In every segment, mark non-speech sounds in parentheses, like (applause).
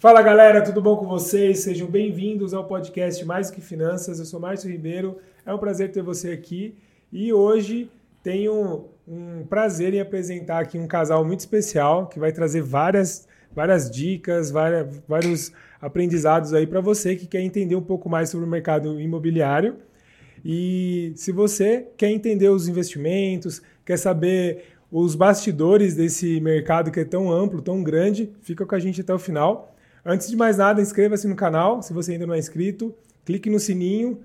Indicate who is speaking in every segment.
Speaker 1: Fala galera, tudo bom com vocês? Sejam bem-vindos ao podcast Mais que Finanças. Eu sou Márcio Ribeiro, é um prazer ter você aqui e hoje tenho um prazer em apresentar aqui um casal muito especial que vai trazer várias, várias dicas, várias, vários aprendizados aí para você que quer entender um pouco mais sobre o mercado imobiliário. E se você quer entender os investimentos, quer saber os bastidores desse mercado que é tão amplo, tão grande, fica com a gente até o final. Antes de mais nada, inscreva-se no canal, se você ainda não é inscrito, clique no sininho,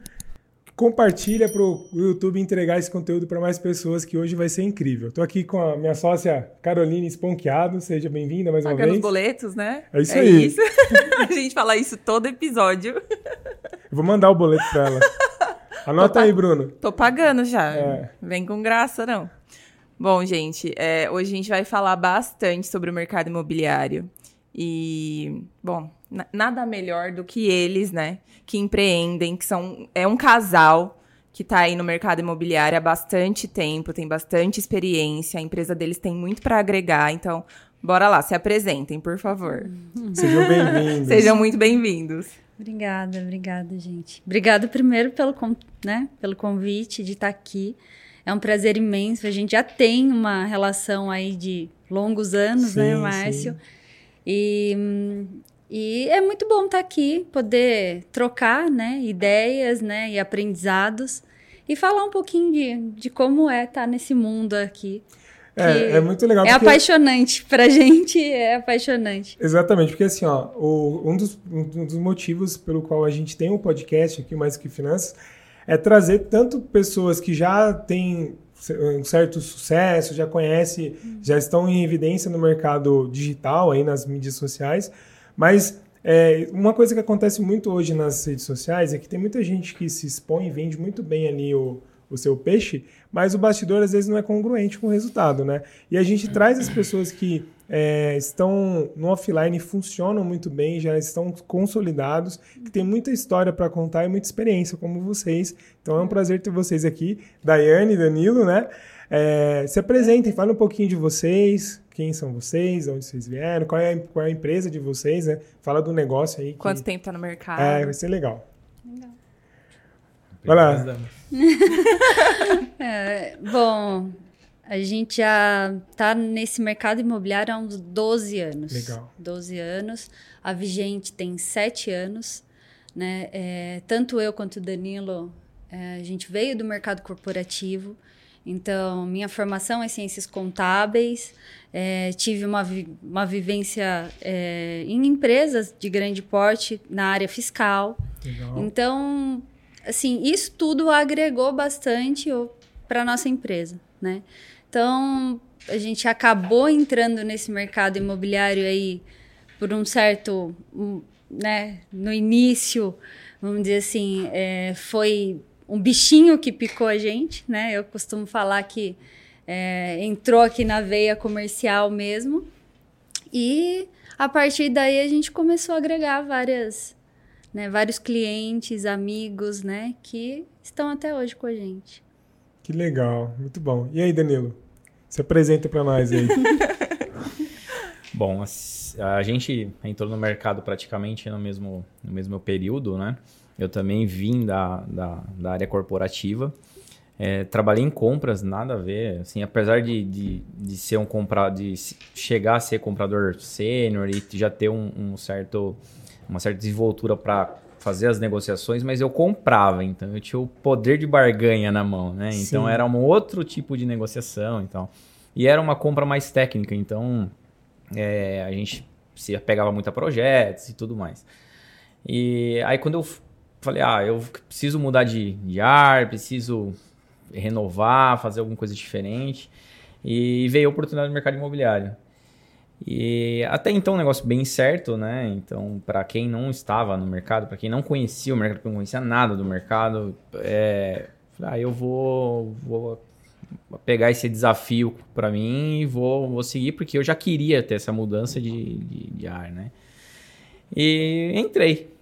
Speaker 1: compartilha para o YouTube entregar esse conteúdo para mais pessoas, que hoje vai ser incrível. Estou aqui com a minha sócia Caroline Esponqueado, seja bem-vinda mais
Speaker 2: Pagando
Speaker 1: uma vez.
Speaker 2: os boletos, né?
Speaker 1: É isso
Speaker 2: é
Speaker 1: aí.
Speaker 2: Isso. (laughs) a gente fala isso todo episódio.
Speaker 1: Eu vou mandar o boleto para ela. (laughs) Anota aí, Bruno.
Speaker 2: Tô pagando já.
Speaker 1: É.
Speaker 2: Vem com graça, não. Bom, gente, é, hoje a gente vai falar bastante sobre o mercado imobiliário. E, bom, na- nada melhor do que eles, né? Que empreendem, que são. É um casal que tá aí no mercado imobiliário há bastante tempo, tem bastante experiência, a empresa deles tem muito para agregar, então. Bora lá, se apresentem, por favor.
Speaker 1: Sejam bem-vindos. (laughs)
Speaker 2: Sejam muito bem-vindos.
Speaker 3: Obrigada, obrigada, gente. Obrigada primeiro pelo, con- né, pelo convite de estar aqui. É um prazer imenso. A gente já tem uma relação aí de longos anos,
Speaker 1: Sim,
Speaker 3: né, Márcio?
Speaker 1: sim.
Speaker 3: E, e é muito bom estar aqui, poder trocar, né, ideias, né, e aprendizados e falar um pouquinho de, de como é estar nesse mundo aqui.
Speaker 1: É, é muito legal.
Speaker 3: É
Speaker 1: porque-
Speaker 3: apaixonante pra (laughs) gente, é apaixonante.
Speaker 1: Exatamente, porque assim, ó, o- um, dos, um dos motivos pelo qual a gente tem um podcast aqui, Mais Que Finanças, é trazer tanto pessoas que já têm um certo sucesso, já conhecem, já estão em evidência no mercado digital, aí nas mídias sociais, mas é, uma coisa que acontece muito hoje nas redes sociais é que tem muita gente que se expõe e vende muito bem ali o, o seu peixe, mas o bastidor às vezes não é congruente com o resultado, né? E a gente traz as pessoas que é, estão no offline, funcionam muito bem, já estão consolidados, que tem muita história para contar e muita experiência, como vocês. Então é um prazer ter vocês aqui, Daiane e Danilo, né? É, se apresentem, falem um pouquinho de vocês, quem são vocês, de onde vocês vieram, qual é a, qual é a empresa de vocês, né? Fala do negócio aí. que-
Speaker 2: Quanto tempo tá no mercado?
Speaker 1: É, vai ser legal. Vai lá. (laughs)
Speaker 3: É, bom, a gente já tá nesse mercado imobiliário há uns 12 anos.
Speaker 1: Legal.
Speaker 3: 12 anos. A Vigente tem 7 anos. Né? É, tanto eu quanto o Danilo, é, a gente veio do mercado corporativo. Então, minha formação é ciências contábeis. É, tive uma, vi- uma vivência é, em empresas de grande porte na área fiscal.
Speaker 1: Legal.
Speaker 3: Então, assim, isso tudo agregou bastante para nossa empresa, né? Então, a gente acabou entrando nesse mercado imobiliário aí por um certo, né? No início, vamos dizer assim, é, foi um bichinho que picou a gente, né? Eu costumo falar que é, entrou aqui na veia comercial mesmo. E a partir daí a gente começou a agregar várias, né, vários clientes, amigos, né, que estão até hoje com a gente.
Speaker 1: Que legal, muito bom. E aí, Danilo? Se apresenta para nós aí. (laughs)
Speaker 4: Bom, as- a gente entrou no mercado praticamente no mesmo, no mesmo período, né? Eu também vim da, da, da área corporativa. É, trabalhei em compras, nada a ver. Assim, apesar de, de, de ser um compra, de chegar a ser comprador sênior e já ter um, um certo, uma certa desenvoltura para fazer as negociações, mas eu comprava, então eu tinha o poder de barganha na mão, né? Então
Speaker 1: Sim.
Speaker 4: era um outro tipo de negociação, então. E era uma compra mais técnica, então é, a gente se apegava muito a projetos e tudo mais. E aí quando eu falei, ah, eu preciso mudar de, de ar, preciso renovar, fazer alguma coisa diferente, e veio a oportunidade no mercado imobiliário. E até então um negócio bem certo, né? Então, para quem não estava no mercado, para quem não conhecia o mercado, não conhecia nada do mercado, é, falei, ah, eu vou, vou pegar esse desafio para mim e vou, vou seguir, porque eu já queria ter essa mudança de, de, de ar, né? E entrei.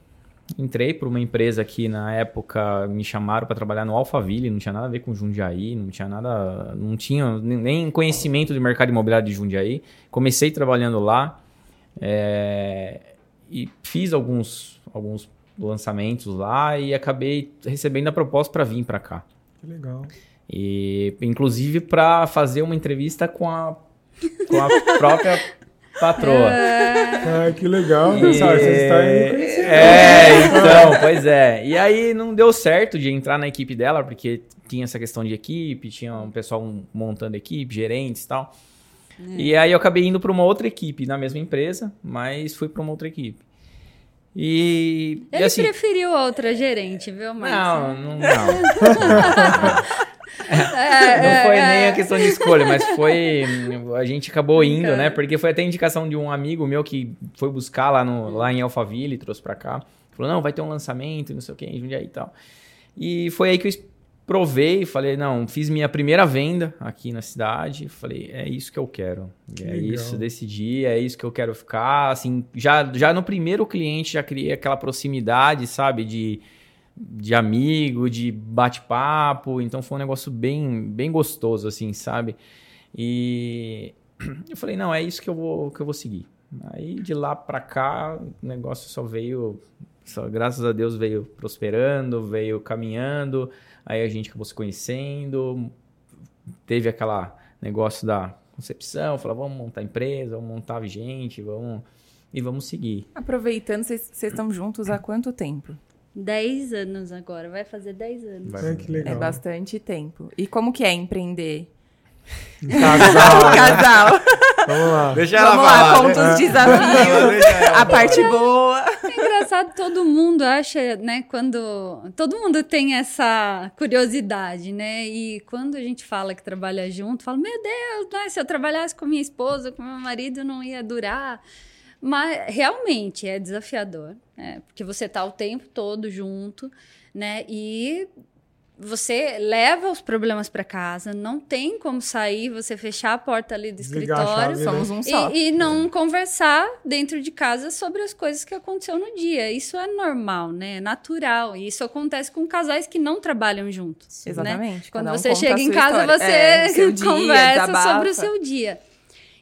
Speaker 4: Entrei para uma empresa que na época me chamaram para trabalhar no Alphaville, não tinha nada a ver com Jundiaí, não tinha nada, não tinha nem conhecimento de mercado imobiliário de Jundiaí. Comecei trabalhando lá é, e fiz alguns, alguns lançamentos lá e acabei recebendo a proposta para vir para cá.
Speaker 1: Que legal.
Speaker 4: E inclusive para fazer uma entrevista com a, com a (laughs) própria patroa.
Speaker 1: Ah, que legal.
Speaker 4: E-
Speaker 1: Pessoal, vocês estão aí me conhecendo.
Speaker 4: É, então, pois é. E aí não deu certo de entrar na equipe dela, porque tinha essa questão de equipe, tinha um pessoal montando equipe, gerentes e tal. E aí eu acabei indo para uma outra equipe na mesma empresa, mas fui para uma outra equipe. E, e
Speaker 3: Ele
Speaker 4: assim,
Speaker 3: preferiu outra gerente, viu, Márcio?
Speaker 4: não, não, não. (laughs) não foi nem a questão de escolha, mas foi. A gente acabou indo, né? Porque foi até indicação de um amigo meu que foi buscar lá, no, lá em Alphaville, trouxe pra cá. Falou: não, vai ter um lançamento, não sei o que, em Jundiaí e tal. E foi aí que eu provei, falei: não, fiz minha primeira venda aqui na cidade. Falei: é isso que eu quero.
Speaker 1: Que
Speaker 4: é
Speaker 1: legal.
Speaker 4: isso, decidi, é isso que eu quero ficar. Assim, já, já no primeiro cliente já criei aquela proximidade, sabe? De de amigo, de bate-papo, então foi um negócio bem, bem gostoso, assim, sabe? E (clears throat) eu falei, não, é isso que eu vou, que eu vou seguir. Aí de lá pra cá, o negócio só veio, só, graças a Deus veio prosperando, veio caminhando, aí a gente acabou se conhecendo, teve aquela negócio da concepção, falou, vamos montar empresa, vamos montar vigente, vamos e vamos seguir.
Speaker 2: Aproveitando, vocês estão juntos há quanto tempo?
Speaker 3: 10 anos agora, vai fazer 10 anos.
Speaker 4: Vai
Speaker 1: Ah, que legal.
Speaker 2: É bastante tempo. E como que é empreender?
Speaker 1: Casal, (laughs) né?
Speaker 2: Casal.
Speaker 1: Vamos lá.
Speaker 4: Deixa
Speaker 2: Vamos lá, conta os desafios, a parte boa.
Speaker 3: É engraçado, todo mundo acha, né, quando... Todo mundo tem essa curiosidade, né? E quando a gente fala que trabalha junto, fala, meu Deus, né, se eu trabalhasse com minha esposa, com meu marido, não ia durar. Mas realmente é desafiador, né? Porque você tá o tempo todo junto, né? E você leva os problemas para casa, não tem como sair, você fechar a porta ali do
Speaker 1: Desligar
Speaker 3: escritório.
Speaker 1: chave,
Speaker 2: Somos um só.
Speaker 3: E, e não conversar dentro de casa sobre as coisas que aconteceu no dia. Isso é normal, né? É natural. E isso acontece com casais que não trabalham juntos. né?
Speaker 2: Exatamente.
Speaker 3: Quando
Speaker 2: Cada um
Speaker 3: você chega em casa,
Speaker 2: história.
Speaker 3: você
Speaker 2: É, (laughs) dia,
Speaker 3: conversa
Speaker 2: desabafa.
Speaker 3: sobre o seu dia.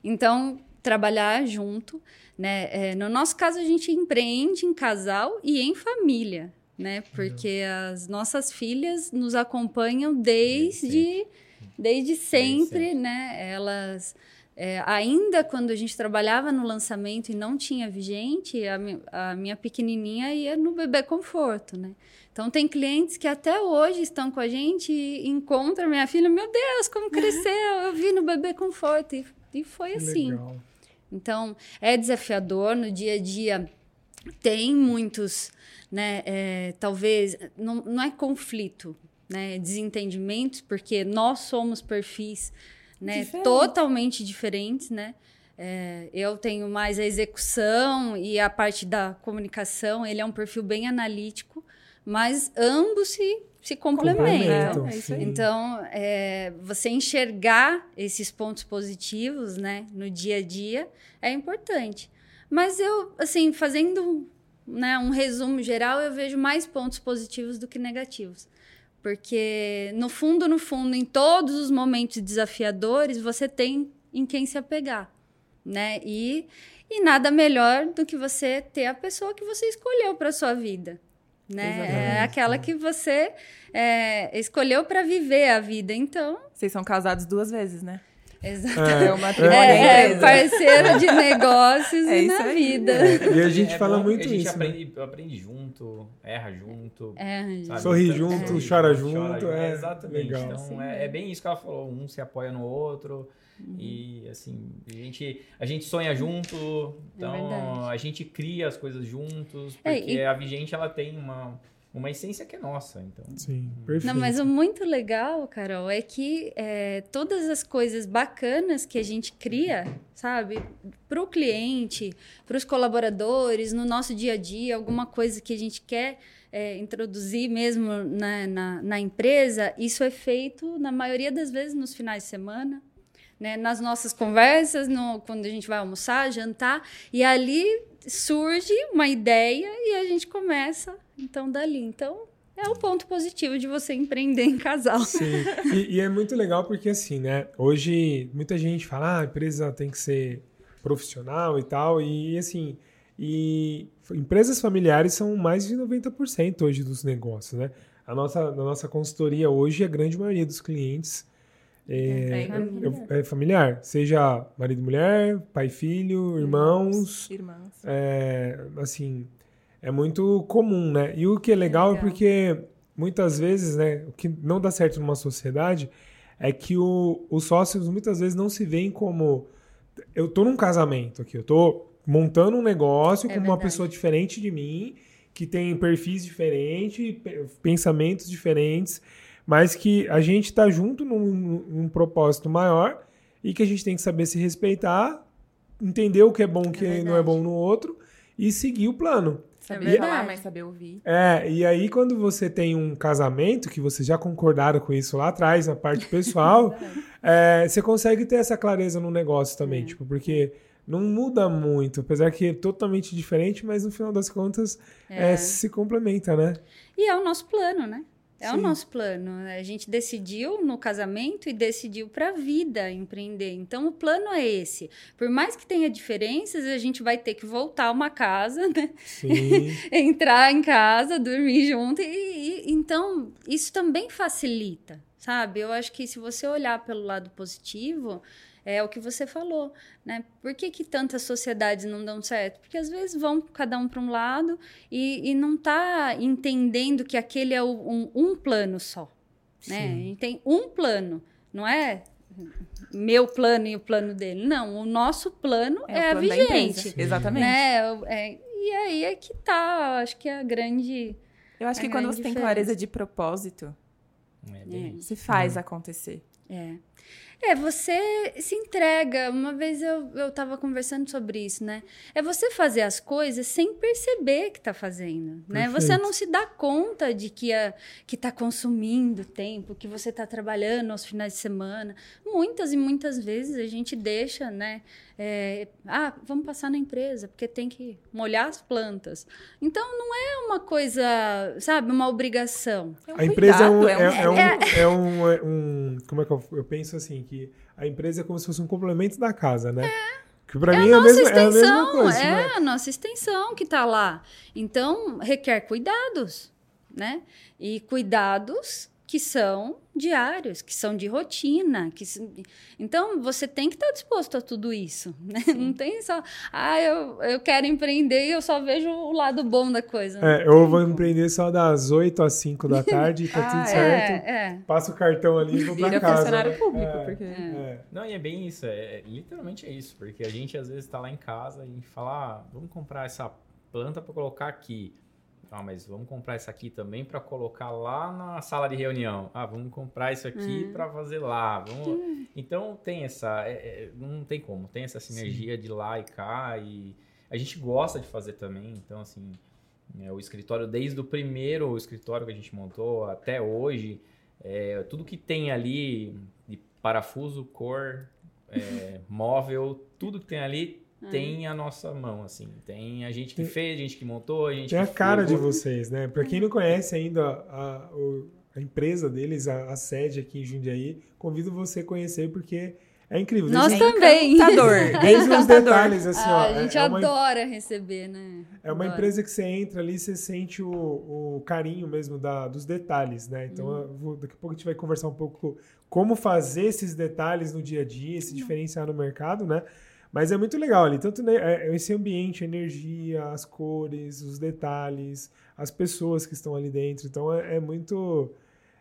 Speaker 3: Então, trabalhar junto, né? É, no nosso caso, a gente empreende em casal e em família, né? Porque as nossas filhas nos acompanham desde, desde sempre,
Speaker 4: sempre.
Speaker 3: né? Elas... é, ainda quando a gente trabalhava no lançamento e não tinha vigente, a, mi- a minha pequenininha ia no bebê conforto, né? Então tem clientes que até hoje estão com a gente e encontram minha filha, meu Deus, como cresceu! Eu vi no bebê conforto e, e foi
Speaker 1: Que
Speaker 3: assim.
Speaker 1: legal.
Speaker 3: Então, é desafiador no dia a dia. Tem muitos, né? é, talvez não, não é conflito, né? Desentendimentos, porque nós somos perfis, né?
Speaker 2: Diferente.
Speaker 3: Totalmente diferentes, né? É, eu tenho mais a execução e a parte da comunicação. Ele é um perfil bem analítico, mas ambos se, se complementam.
Speaker 1: Complementam,
Speaker 2: É.
Speaker 3: Então, é, você enxergar esses pontos positivos, né, no dia a dia é importante. Mas eu, assim, fazendo né, um resumo geral, eu vejo mais pontos positivos do que negativos. Porque, no fundo, no fundo, em todos os momentos desafiadores, você tem em quem se apegar, né? E, e nada melhor do que você ter a pessoa que você escolheu para sua vida, né? É
Speaker 1: Exatamente,
Speaker 3: aquela
Speaker 1: né?
Speaker 3: que você é, escolheu para viver a vida. Então,
Speaker 2: Vocês são casados duas vezes, né?
Speaker 3: exatamente.
Speaker 2: É o matrimônio
Speaker 3: É,
Speaker 2: da
Speaker 3: é,
Speaker 2: empresa.
Speaker 3: parceiro de negócios
Speaker 2: É
Speaker 3: e na
Speaker 2: aí.
Speaker 3: vida.
Speaker 1: E a gente
Speaker 4: É
Speaker 1: fala
Speaker 4: bom
Speaker 1: muito
Speaker 4: a gente
Speaker 1: isso. né?
Speaker 4: aprende, aprende junto, erra junto.
Speaker 3: É,
Speaker 4: sabe?
Speaker 1: Sorri
Speaker 4: Então,
Speaker 1: junto,
Speaker 4: é,
Speaker 1: chora junto, é,
Speaker 4: exatamente.
Speaker 1: legal.
Speaker 4: Então
Speaker 3: Sim.
Speaker 4: é, é bem isso que ela falou, um se apoia no outro
Speaker 3: Uhum.
Speaker 4: e assim a gente a gente sonha junto, então
Speaker 3: É
Speaker 4: a gente cria as coisas juntos
Speaker 3: É,
Speaker 4: porque
Speaker 3: e-
Speaker 4: a Vigente ela tem uma uma essência que é nossa, então.
Speaker 1: Sim, perfeito.
Speaker 3: Não, mas o muito legal, Carol, é que é, todas as coisas bacanas que a gente cria, sabe, para o cliente, para os colaboradores, no nosso dia a dia, alguma coisa que a gente quer é, introduzir mesmo na, na, na empresa, isso é feito, na maioria das vezes, nos finais de semana. Né, nas nossas conversas, no, quando a gente vai almoçar, jantar, e ali surge uma ideia e a gente começa, então, dali. Então, é o ponto positivo de você empreender em casal.
Speaker 1: Sim. E, e é muito legal porque, assim, né? Hoje, muita gente fala, ah, a empresa tem que ser profissional e tal. E, assim, E empresas familiares são mais de 90% hoje dos negócios, né? A nossa, a nossa consultoria hoje, a grande maioria dos clientes é,
Speaker 2: É familiar.
Speaker 1: é- é familiar. Seja marido e mulher, pai e filho, irmãos.
Speaker 2: Irmãs.
Speaker 1: É, assim, é muito comum, né? E o que é legal é
Speaker 2: legal.
Speaker 1: porque muitas vezes, né, o que não dá certo numa sociedade é que o- os sócios muitas vezes não se veem como eu tô num casamento aqui, eu tô montando um negócio
Speaker 3: É
Speaker 1: com uma
Speaker 3: verdade.
Speaker 1: pessoa diferente de mim, que tem perfis diferentes, pe- pensamentos diferentes, mas que a gente tá junto num, num propósito maior e que a gente tem que saber se respeitar, entender o que é bom, o que não é bom no outro e seguir o plano.
Speaker 2: Saber
Speaker 3: verdade.
Speaker 2: falar, mas saber ouvir.
Speaker 1: É, e aí quando você tem um casamento, que vocês já concordaram com isso lá atrás, na parte pessoal, (laughs) é, você consegue ter essa clareza no negócio também, tipo, porque não muda muito, apesar que é totalmente diferente, mas no final das contas é, se complementa, né?
Speaker 3: E é o nosso plano, né? É
Speaker 1: Sim.
Speaker 3: o nosso plano. A gente decidiu no casamento e decidiu para a vida empreender. Então o plano é esse. Por mais que tenha diferenças, a gente vai ter que voltar a uma casa, (laughs) né? (laughs) Entrar em casa, dormir junto. E, e- então, isso também facilita, sabe? Eu acho que se você olhar pelo lado positivo, é o que você falou, né? Por que, que tantas sociedades não dão certo? Porque às vezes vão cada um para um lado e, e não tá entendendo que aquele é o- um, um plano só, né? A
Speaker 1: Sim.
Speaker 3: gente tem um plano, não é meu plano e o plano dele. Não, o nosso plano é, a
Speaker 2: plano da
Speaker 3: vigente
Speaker 2: empresa. Exatamente.
Speaker 3: né? É, e aí é que tá, acho que é a grande.
Speaker 2: Eu acho
Speaker 3: A
Speaker 2: que quando você tem
Speaker 3: diferença.
Speaker 2: clareza de propósito,
Speaker 4: É bem
Speaker 3: É.
Speaker 2: você faz acontecer.
Speaker 3: É. É, você se entrega. Uma vez eu, eu tava conversando sobre isso, né? É você fazer as coisas sem perceber que tá fazendo, né? Você
Speaker 1: Perfeito.
Speaker 3: não se dá conta de que, a, que tá consumindo tempo, que você tá trabalhando aos finais de semana. Muitas e muitas vezes a gente deixa, né? É, ah, vamos passar na empresa, porque tem que molhar as plantas. Então, não é uma coisa, sabe, uma obrigação.
Speaker 2: É um
Speaker 1: A empresa é um,
Speaker 2: cuidado,
Speaker 1: é,
Speaker 2: um-
Speaker 1: é um, é um- é um- Como é que eu, eu penso assim? Que a empresa é como se fosse um complemento da casa, né? Que pra mim é a,
Speaker 3: nossa
Speaker 1: mesma, é a mesma
Speaker 3: extensão,
Speaker 1: coisa.
Speaker 3: é
Speaker 1: né?
Speaker 3: a nossa extensão que está lá. Então, requer cuidados, né? E cuidados que são diários, que são de rotina. Que... Então, você tem que estar disposto a tudo isso, né? Não tem só, ah, eu, eu quero empreender e eu só vejo o lado bom da coisa.
Speaker 1: É, eu vou empreender só das 8 às 5 da tarde, tá (laughs)
Speaker 2: Ah,
Speaker 1: tudo
Speaker 2: é,
Speaker 1: certo.
Speaker 3: É, é.
Speaker 1: Passa o cartão ali e vou pra
Speaker 2: Vira
Speaker 1: casa.
Speaker 2: funcionário
Speaker 1: né?
Speaker 2: público,
Speaker 1: É,
Speaker 2: porque...
Speaker 1: é.
Speaker 4: Não, e é bem isso, é, é- literalmente é isso, porque a gente às vezes tá lá em casa e fala, ah, vamos comprar essa planta para colocar aqui. Ah, mas vamos comprar essa aqui também para colocar lá na sala de reunião. Ah, vamos comprar isso aqui para fazer lá. Vamos... Então tem essa, é- é, não tem como, tem essa sinergia de lá e cá e a gente gosta de fazer também. Então assim, é, o escritório desde o primeiro escritório que a gente montou até hoje, é, tudo que tem ali de parafuso, cor, é, (laughs) móvel, tudo que tem ali tem a nossa mão, assim. Tem a gente que
Speaker 1: Tem-
Speaker 4: fez, a gente que montou, a gente
Speaker 1: Tem a cara de vocês, né? Pra quem não conhece ainda a, o- a empresa deles, a, a sede aqui em Jundiaí, convido você a conhecer porque é incrível.
Speaker 3: Nós
Speaker 1: Desde-
Speaker 2: É
Speaker 3: também.
Speaker 2: encantador.
Speaker 1: Desde (laughs)
Speaker 2: É
Speaker 1: os
Speaker 2: encantador.
Speaker 1: detalhes, assim,
Speaker 3: Ah,
Speaker 1: ó.
Speaker 3: a gente
Speaker 1: é, uma,
Speaker 3: adora receber, né?
Speaker 1: é uma
Speaker 3: Adora.
Speaker 1: empresa que você entra ali, você sente o, o carinho mesmo da, dos detalhes, né? Então, eu vou- daqui a pouco a gente vai conversar um pouco como fazer esses detalhes no dia a dia, se diferenciar no mercado, né? Mas é muito legal ali, tanto né, é- esse ambiente, a energia, as cores, os detalhes, as pessoas que estão ali dentro. Então é, é muito.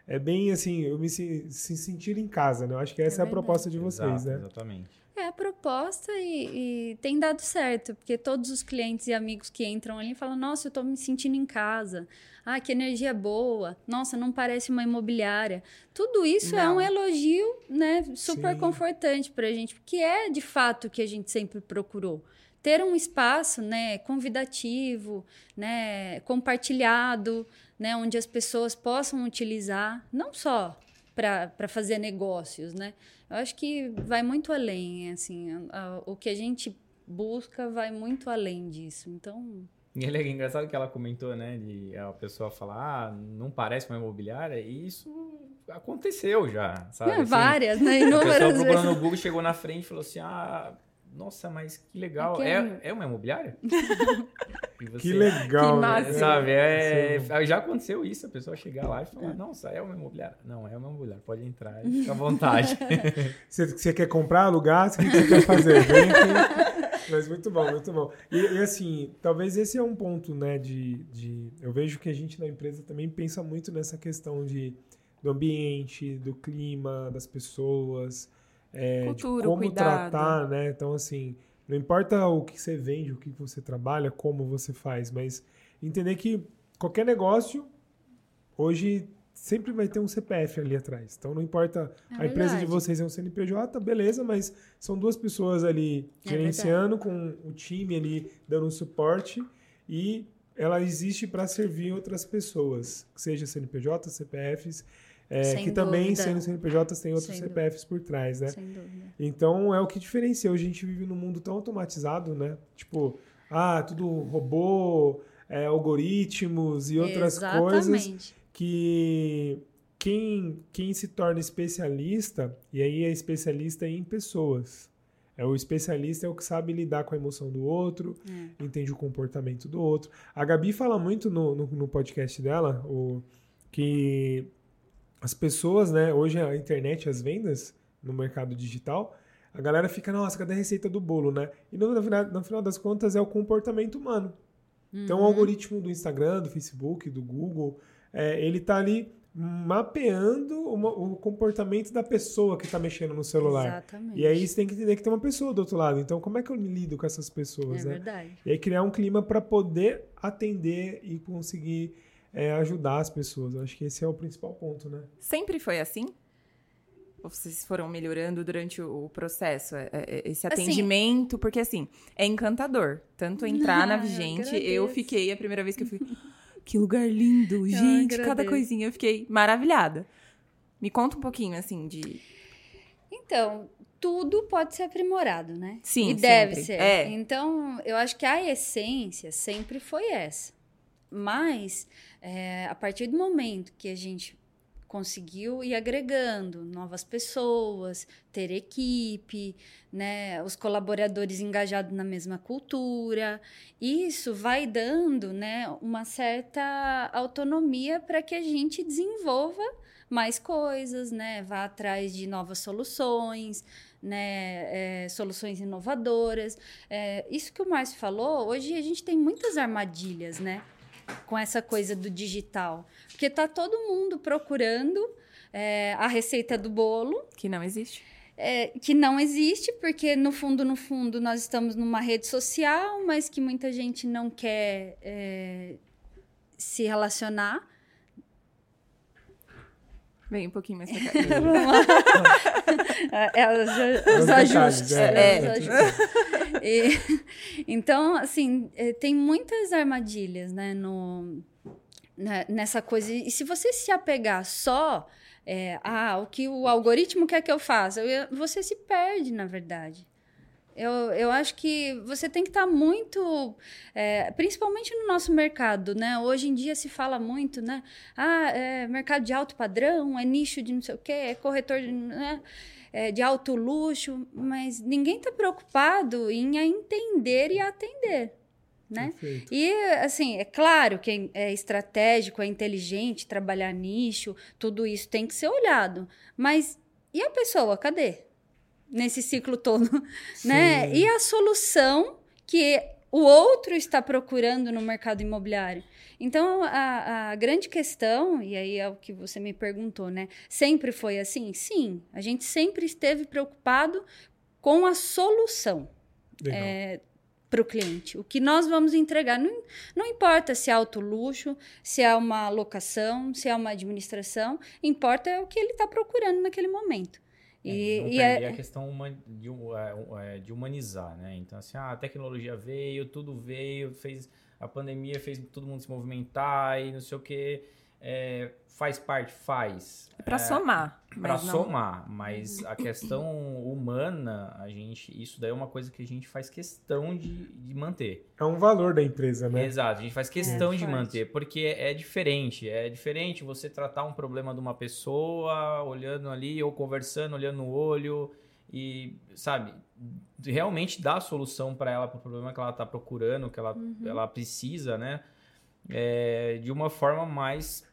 Speaker 1: É bem assim, eu me se, se sentir em casa, né? Eu acho que essa é, a
Speaker 3: verdade.
Speaker 1: proposta de vocês,
Speaker 4: Exato,
Speaker 1: né?
Speaker 4: Exatamente.
Speaker 3: É a proposta e, e tem dado certo, porque todos os clientes e amigos que entram ali falam: Nossa, eu tô me sentindo em casa. Ah, que energia boa. Nossa, não parece uma imobiliária. Tudo isso é
Speaker 2: Não.
Speaker 3: um elogio, né? Super
Speaker 1: Sim.
Speaker 3: confortante pra gente, porque é de fato o que a gente sempre procurou. Ter um espaço, né, convidativo, né, compartilhado, né, onde as pessoas possam utilizar, não só para fazer negócios, né? Eu acho que vai muito além, assim, a- a- o que a gente busca vai muito além disso. Então,
Speaker 4: E é engraçado que ela comentou, né? De a pessoa falar, ah, não parece uma imobiliária, e isso aconteceu já, sabe?
Speaker 3: é,
Speaker 4: Assim,
Speaker 3: várias, né?
Speaker 4: A pessoa
Speaker 3: Inúmeras
Speaker 4: procurando
Speaker 3: vezes.
Speaker 4: no Google chegou na frente e falou assim: ah, nossa, mas que legal.
Speaker 3: É
Speaker 4: É,
Speaker 3: é-
Speaker 4: é uma imobiliária? (laughs) E você,
Speaker 1: Que legal,
Speaker 2: Que
Speaker 1: né?
Speaker 2: massa.
Speaker 4: Sabe, é,
Speaker 1: Sim.
Speaker 4: já aconteceu isso, a pessoa chegar lá e falar, nossa, é uma imobiliária. Não, é uma imobiliária, pode entrar e (laughs) fica à vontade. (laughs)
Speaker 1: Você, você quer comprar, alugar? O que você quer fazer? (laughs) Vem aqui. Mas muito bom, muito bom. E, e, assim, talvez esse é um ponto, né, de, de... Eu vejo que a gente na empresa também pensa muito nessa questão de, do ambiente, do clima, das pessoas, é,
Speaker 2: Cultura,
Speaker 1: de como
Speaker 2: cuidado.
Speaker 1: tratar, né? Então, assim, não importa o que você vende, o que você trabalha, como você faz, mas entender que qualquer negócio, hoje, sempre vai ter um CPF ali atrás. Então, não importa
Speaker 3: É
Speaker 1: a empresa de
Speaker 3: verdade.
Speaker 1: vocês é um CNPJ, beleza, mas são duas pessoas ali
Speaker 3: É
Speaker 1: gerenciando, com o time ali dando suporte e ela existe para servir outras pessoas, seja CNPJ, CPFs, é, que também,
Speaker 3: dúvida.
Speaker 1: sendo CNPJs, tem outros
Speaker 3: Sem
Speaker 1: CPFs por trás, né?
Speaker 3: Sem dúvida.
Speaker 1: Então é o que diferencia. Hoje a gente vive num mundo tão automatizado, né? Tipo, ah, tudo robô, é, algoritmos e outras coisas
Speaker 3: Exatamente.
Speaker 1: que quem, quem se torna especialista, e aí é especialista em pessoas. É o especialista é o que sabe lidar com a emoção do outro,
Speaker 3: É.
Speaker 1: entende o comportamento do outro. A Gabi fala muito no, no, no podcast dela o, que as pessoas, né, hoje a internet, as vendas no mercado digital, a galera fica, nossa, cadê a receita do bolo, né? E no, no final, no final das contas é o comportamento humano. Então, o algoritmo do Instagram, do Facebook, do Google, é, ele tá ali mapeando uma- o comportamento da pessoa que está mexendo no celular.
Speaker 3: Exatamente.
Speaker 1: E aí você tem que entender que tem uma pessoa do outro lado. Então, como é que eu lido com essas pessoas,
Speaker 3: É
Speaker 1: né?
Speaker 3: verdade.
Speaker 1: E aí criar um clima para poder atender e conseguir é, ajudar as pessoas. Eu acho que esse é o principal ponto, né?
Speaker 2: Sempre foi assim? Ou vocês foram melhorando durante o processo? é- é- Esse
Speaker 3: Assim-
Speaker 2: atendimento? Porque, assim, é encantador. Tanto entrar na
Speaker 3: Ah, eu
Speaker 2: Vigente, eu fiquei, a primeira vez que eu fui, (laughs) que lugar lindo, gente, cada coisinha, eu fiquei maravilhada. Me conta um pouquinho, assim, de...
Speaker 3: Então, tudo pode ser aprimorado, né?
Speaker 2: Sim,
Speaker 3: E deve
Speaker 2: sempre.
Speaker 3: ser.
Speaker 2: É.
Speaker 3: Então, eu acho que a essência sempre foi essa. Mas, é, a partir do momento que a gente conseguiu ir agregando novas pessoas, ter equipe, né, os colaboradores engajados na mesma cultura, isso vai dando, né, uma certa autonomia para que a gente desenvolva mais coisas, né, vá atrás de novas soluções, né, é, soluções inovadoras. É, isso que o Márcio falou, hoje a gente tem muitas armadilhas, né? Com essa coisa do digital. Porque tá todo mundo procurando é, a receita do bolo,
Speaker 2: Que não existe.
Speaker 3: é, que não existe, porque no fundo, no fundo, nós estamos numa rede social, mas que muita gente não quer é, se relacionar.
Speaker 2: Vem um pouquinho mais pra cá. (laughs)
Speaker 3: É, é, os, ajustes.
Speaker 1: é,
Speaker 3: né,
Speaker 2: é.
Speaker 3: os ajustes. E, então, assim, é, tem muitas armadilhas, né, no, né, nessa coisa. E se você se apegar só é, ah, o que o algoritmo quer que eu faça, eu- você se perde, na verdade. Eu, eu acho que você tem que estar muito, é, principalmente no nosso mercado, né? Hoje em dia se fala muito, né? Ah, é mercado de alto padrão, é nicho de não sei o quê, é corretor de, né? É, de alto luxo, mas ninguém está preocupado em entender e atender, né?
Speaker 1: Perfeito.
Speaker 3: E, assim, é claro que é estratégico, é inteligente trabalhar nicho, tudo isso tem que ser olhado. Mas e a pessoa, cadê? Nesse ciclo todo, (laughs) né?
Speaker 1: Sim.
Speaker 3: E a solução que o outro está procurando no mercado imobiliário. Então, a, a grande questão, e aí é o que você me perguntou, né? Sempre foi assim? Sim, a gente sempre esteve preocupado com a solução
Speaker 1: Legal.
Speaker 3: para o cliente. O que nós vamos entregar, não, não importa se é alto luxo, se é uma locação, se é uma administração, importa é o que ele está procurando naquele momento. E,
Speaker 4: É,
Speaker 3: e é,
Speaker 4: a questão de, é, é, de humanizar, né? Então, assim, ah, a tecnologia veio, tudo veio, fez a pandemia fez todo mundo se movimentar e não sei o que. faz parte, faz.
Speaker 2: É pra somar.
Speaker 4: Para somar, mas a questão humana, a gente, isso daí é uma coisa que a gente faz questão de, de manter.
Speaker 1: É um valor da empresa, né?
Speaker 4: Exato, a gente faz questão
Speaker 3: É,
Speaker 4: de
Speaker 3: faz.
Speaker 4: manter, porque é diferente. É diferente você tratar um problema de uma pessoa olhando ali, ou conversando, olhando no olho, e, sabe, realmente dar a solução para ela, para o problema que ela está procurando, que ela, uhum. ela precisa, né? É, de uma forma mais,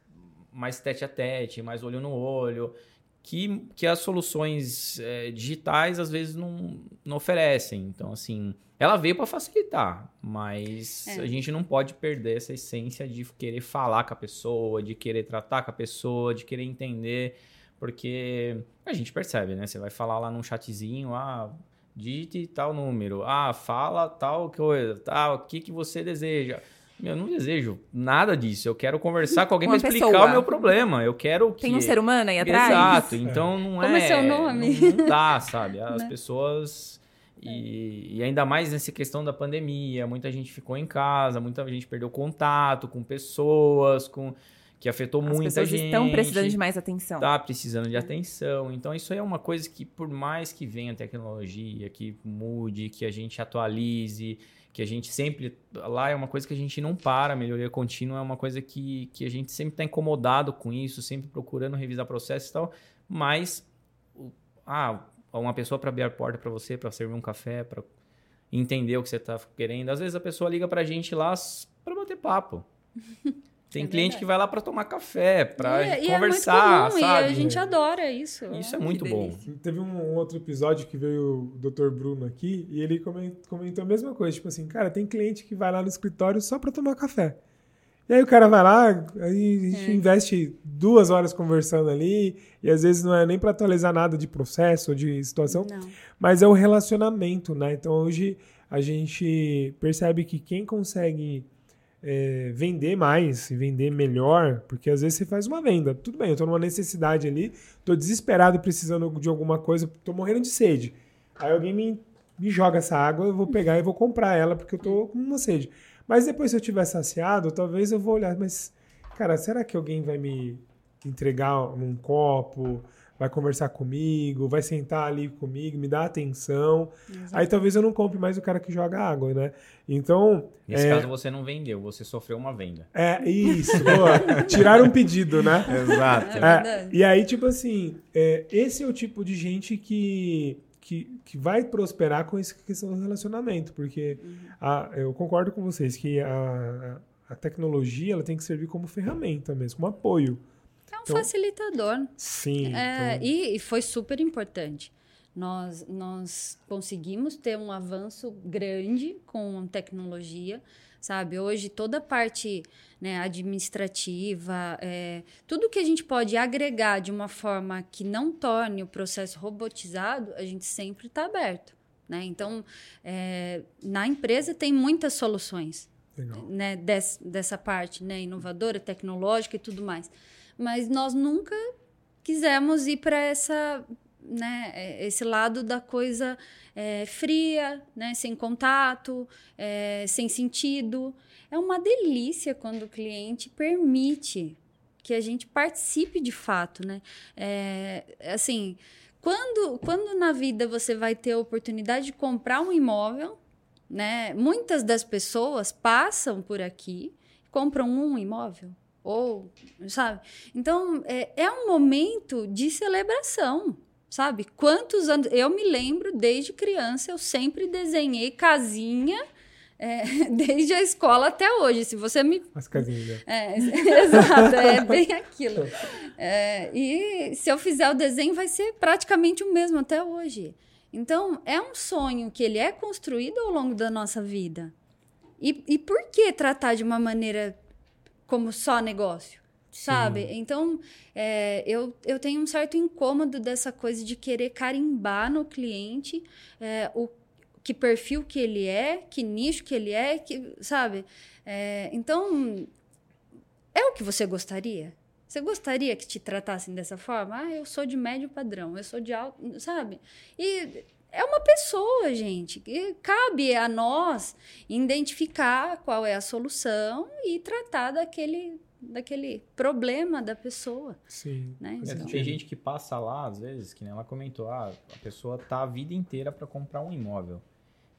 Speaker 4: mais tete a tete, mais olho no olho, que, que as soluções é, digitais às vezes não, não oferecem. Então, assim, ela veio para facilitar, mas é. a gente não pode perder essa essência de querer falar com a pessoa, de querer tratar com a pessoa, de querer entender. Porque a gente percebe, né? Você vai falar lá num chatzinho, ah, digite tal número, ah, fala tal coisa, tal, o que, que você deseja. Eu não desejo nada disso. Eu quero conversar com alguém para explicar pessoa. o meu problema. Eu quero que...
Speaker 2: Tem um ser humano aí atrás?
Speaker 4: Exato. Então não
Speaker 3: é... Como é seu nome?
Speaker 4: Não, não dá, sabe? As (laughs) né? pessoas... E, e, ainda mais nessa questão da pandemia, muita gente ficou em casa, muita gente perdeu contato com pessoas, com que afetou As muita gente.
Speaker 2: estão precisando de mais atenção.
Speaker 4: Está precisando de é. atenção. Então, isso aí é uma coisa que, por mais que venha tecnologia, que mude, que a gente atualize, que a gente sempre. Lá é uma coisa que a gente não para, melhoria contínua é uma coisa que, que a gente sempre está incomodado com isso, sempre procurando revisar processos e tal. Mas, ah, uma pessoa para abrir a porta para você, para servir um café, para entender o que você está querendo. Às vezes a pessoa liga para a gente lá para bater papo. (laughs) Tem é cliente que vai lá para tomar café, para é, conversar, é comum, sabe?
Speaker 3: E a gente adora isso.
Speaker 4: Isso é muito bom.
Speaker 1: Teve um, outro episódio que veio o Dr. Bruno aqui e ele comentou a mesma coisa, tipo assim, cara, tem cliente que vai lá no escritório só para tomar café. E aí o cara vai lá, aí a gente é. investe duas horas conversando ali, e às vezes não é nem para atualizar nada de processo ou de situação, não. mas é o relacionamento, né? Então hoje a gente percebe que quem consegue é, vender mais e vender melhor, porque às vezes você faz uma venda. Tudo bem, eu estou numa necessidade ali, estou desesperado precisando de alguma coisa, estou morrendo de sede. Aí alguém me, me joga essa água, eu vou pegar e vou comprar ela porque eu estou com uma sede. Mas depois, se eu tiver saciado, talvez eu vou olhar, mas, cara, será que alguém vai me entregar um copo? Vai conversar comigo, vai sentar ali comigo, me dá atenção. Exato. Aí talvez eu não compre mais o cara que joga água, né? Então.
Speaker 4: Nesse é... caso você não vendeu, você sofreu uma venda.
Speaker 1: É, isso. boa. Tirar um pedido, né? (laughs)
Speaker 4: Exato.
Speaker 1: É, e aí, tipo assim, é, esse é o tipo de gente que. Que, que vai prosperar com essa questão do relacionamento, porque uhum. a, eu concordo com vocês que a, a tecnologia ela tem que servir como ferramenta mesmo, como apoio.
Speaker 3: Então, facilitador.
Speaker 1: Sim.
Speaker 3: É, então... e, e foi super importante. Nós, nós conseguimos ter um avanço grande com tecnologia, sabe? Hoje, toda a parte né, administrativa, é, tudo que a gente pode agregar de uma forma que não torne o processo robotizado, a gente sempre está aberto. Né? Então, é, na empresa tem muitas soluções né, des, dessa parte né, inovadora, tecnológica e tudo mais mas nós nunca quisemos ir para essa né, é, esse lado da coisa é, fria, né, sem contato, é, sem sentido. É uma delícia quando o cliente permite que a gente participe de fato, né? É, assim, quando, quando na vida você vai ter a oportunidade de comprar um imóvel, né? Muitas das pessoas passam por aqui, compram um imóvel, ou, sabe? Então, é, é um momento de celebração, sabe? Quantos anos. Eu me lembro, desde criança, eu sempre desenhei casinha. É, (laughs) desde a escola até hoje. Se você me.
Speaker 1: As casinhas.
Speaker 3: É, (laughs) exato, é (laughs) bem aquilo. É, e se eu fizer o desenho, vai ser praticamente o mesmo até hoje. Então, é um sonho que ele é construído ao longo da nossa vida. E, e por que tratar de uma maneira como só negócio, sabe? Sim. Então, é, eu, eu tenho um certo incômodo dessa coisa de querer carimbar no cliente é, o que perfil que ele é, que nicho que ele é, que, sabe? É, então, é o que você gostaria? Você gostaria que te tratassem dessa forma? Ah, eu sou de médio padrão, eu sou de alto, sabe? E é uma pessoa, gente. E cabe a nós identificar qual é a solução e tratar daquele, daquele problema da pessoa.
Speaker 1: Sim.
Speaker 3: Né?
Speaker 4: Então, tem gente que passa lá, às vezes, que nem ela comentou, ah, a pessoa tá a vida inteira para comprar um imóvel.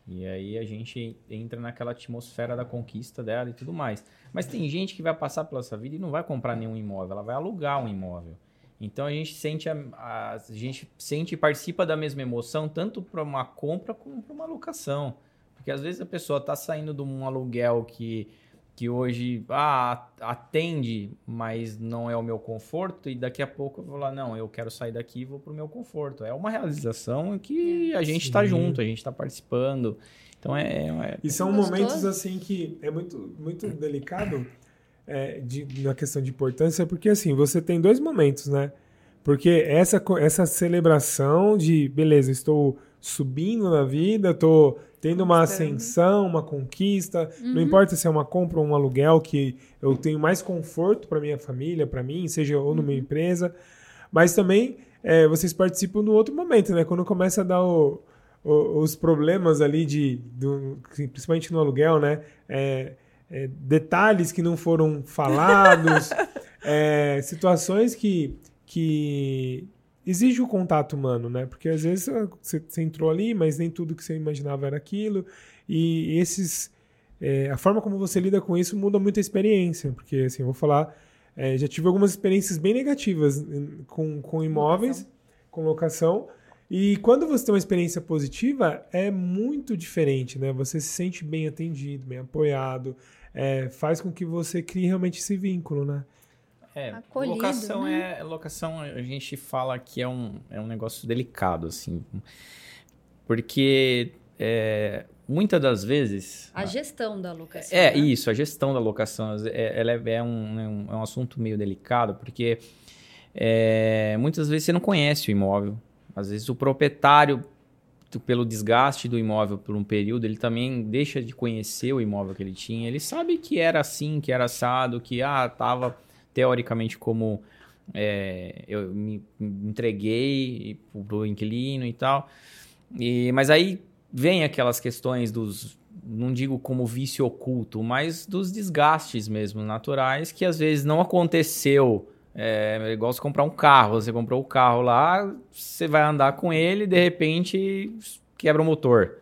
Speaker 4: E aí a gente entra naquela atmosfera da conquista dela e tudo mais. Mas tem gente que vai passar pela sua vida e não vai comprar nenhum imóvel, ela vai alugar um imóvel. Então a gente sente a, a, a gente sente e participa da mesma emoção tanto para uma compra como para uma locação. Porque às vezes a pessoa está saindo de um aluguel que, que hoje ah, atende, mas não é o meu conforto, e daqui a pouco eu vou lá, não, eu quero sair daqui e vou para o meu conforto. É uma realização que a gente está junto, a gente está participando. Então é. é
Speaker 1: e são momentos assim que é muito, muito delicado é, de, na questão de importância, porque assim, você tem dois momentos, né? Porque essa, essa celebração de, beleza, estou subindo na vida, estou tendo uma ascensão, uma conquista, uhum. não importa se é uma compra ou um aluguel, que eu tenho mais conforto para minha família, para mim, seja ou numa uhum. empresa, mas também é, vocês participam no outro momento, né? Quando começa a dar o, o, os problemas ali de, do, principalmente no aluguel, né? É, é, detalhes que não foram falados, (laughs) é, situações que, que exigem o contato humano, né? Porque às vezes você, você, entrou ali, mas nem tudo que você imaginava era aquilo. E esses. É, a forma como você lida com isso muda muito a experiência. Porque, assim, eu vou falar. É, já tive algumas experiências bem negativas com, com imóveis, locação. com locação. E quando você tem uma experiência positiva, é muito diferente, né? Você se sente bem atendido, bem apoiado, é, faz com que você crie realmente esse vínculo, né?
Speaker 4: É, Acolhido, locação né? é locação a gente fala que é um, é um negócio delicado assim, porque é, muitas das vezes
Speaker 3: a gestão da locação.
Speaker 4: É né? isso, a gestão da locação, é, ela é, é, um, é, um, é um assunto meio delicado porque é, muitas vezes você não conhece o imóvel, às vezes o proprietário pelo desgaste do imóvel por um período, ele também deixa de conhecer o imóvel que ele tinha. Ele sabe que era assim, que era assado, que ah, tava teoricamente como é, eu me entreguei para o inquilino e tal. E, mas aí vem aquelas questões dos, não digo como vício oculto, mas dos desgastes mesmo naturais que às vezes não aconteceu é, é igual você comprar um carro. Você comprou o carro lá, você vai andar com ele de repente quebra o motor.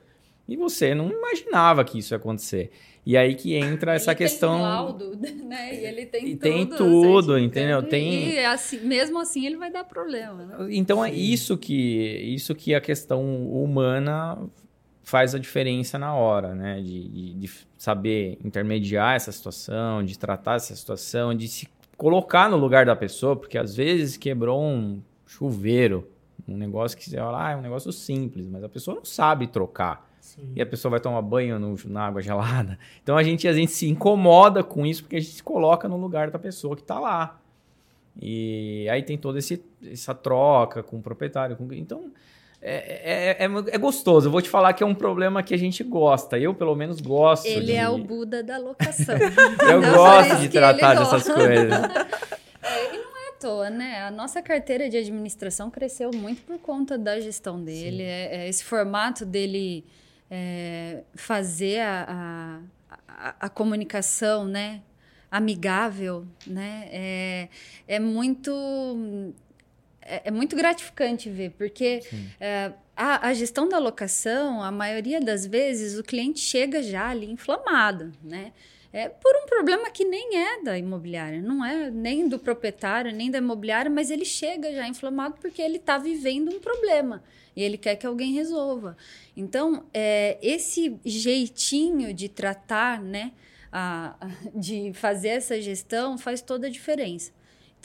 Speaker 4: E você não imaginava que isso ia acontecer. E aí que entra essa
Speaker 3: ele
Speaker 4: questão.
Speaker 3: Tem laudo, (laughs) né? E ele tem
Speaker 4: e
Speaker 3: tudo.
Speaker 4: Tem tudo, entendeu? Tem...
Speaker 3: E assim, mesmo assim ele vai dar problema. Né?
Speaker 4: Então é isso que, isso que a questão humana faz a diferença na hora, né? De, de, de saber intermediar essa situação, de tratar essa situação, de se colocar no lugar da pessoa, porque às vezes quebrou um chuveiro, um negócio que você fala, ah, é um negócio simples, mas a pessoa não sabe trocar. Sim. E a pessoa vai tomar banho no, na água gelada. (laughs) Então a gente, a gente se incomoda com isso porque a gente se coloca no lugar da pessoa que está lá. E aí tem toda essa troca com o proprietário. Com... Então é, é, é, é, gostoso. Eu vou te falar que é um problema que a gente gosta. Eu, pelo menos, gosto.
Speaker 3: Ele
Speaker 4: de...
Speaker 3: é o Buda da locação. (laughs)
Speaker 4: eu gosto de tratar dessas coisas. (laughs)
Speaker 3: É, e não é à toa, né? A nossa carteira de administração cresceu muito por conta da gestão dele. É, é, esse formato dele é, fazer a, a, a, comunicação, né? Amigável, né? É, é muito é, é muito gratificante ver, porque é, a, a, gestão da locação, a maioria das vezes, o cliente chega já ali inflamado, né? É por um problema que nem é da imobiliária, não é nem do proprietário, nem da imobiliária, mas ele chega já inflamado porque ele está vivendo um problema e ele quer que alguém resolva. Então, é, esse jeitinho de tratar, né, a, (laughs) de fazer essa gestão faz toda a diferença.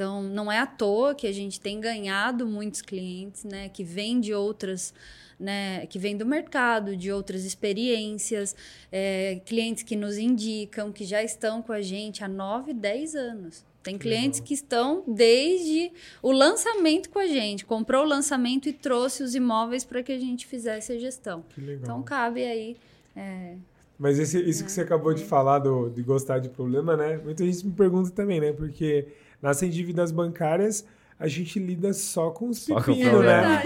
Speaker 3: Então, não é à toa que a gente tem ganhado muitos clientes, né, que vêm de outras, né, que vêm do mercado, de outras experiências, é, clientes que nos indicam, que já estão com a gente há 9, 10 anos. Tem clientes Legal. que estão desde o lançamento com a gente, comprou o lançamento e trouxe os imóveis para que a gente fizesse a gestão. Então cabe aí. É,
Speaker 1: Mas esse, isso é, que você acabou é. de falar do, de gostar de problema, né? Muita gente me pergunta também, né? Porque nas dívidas bancárias, a gente lida só com os pepinos, né?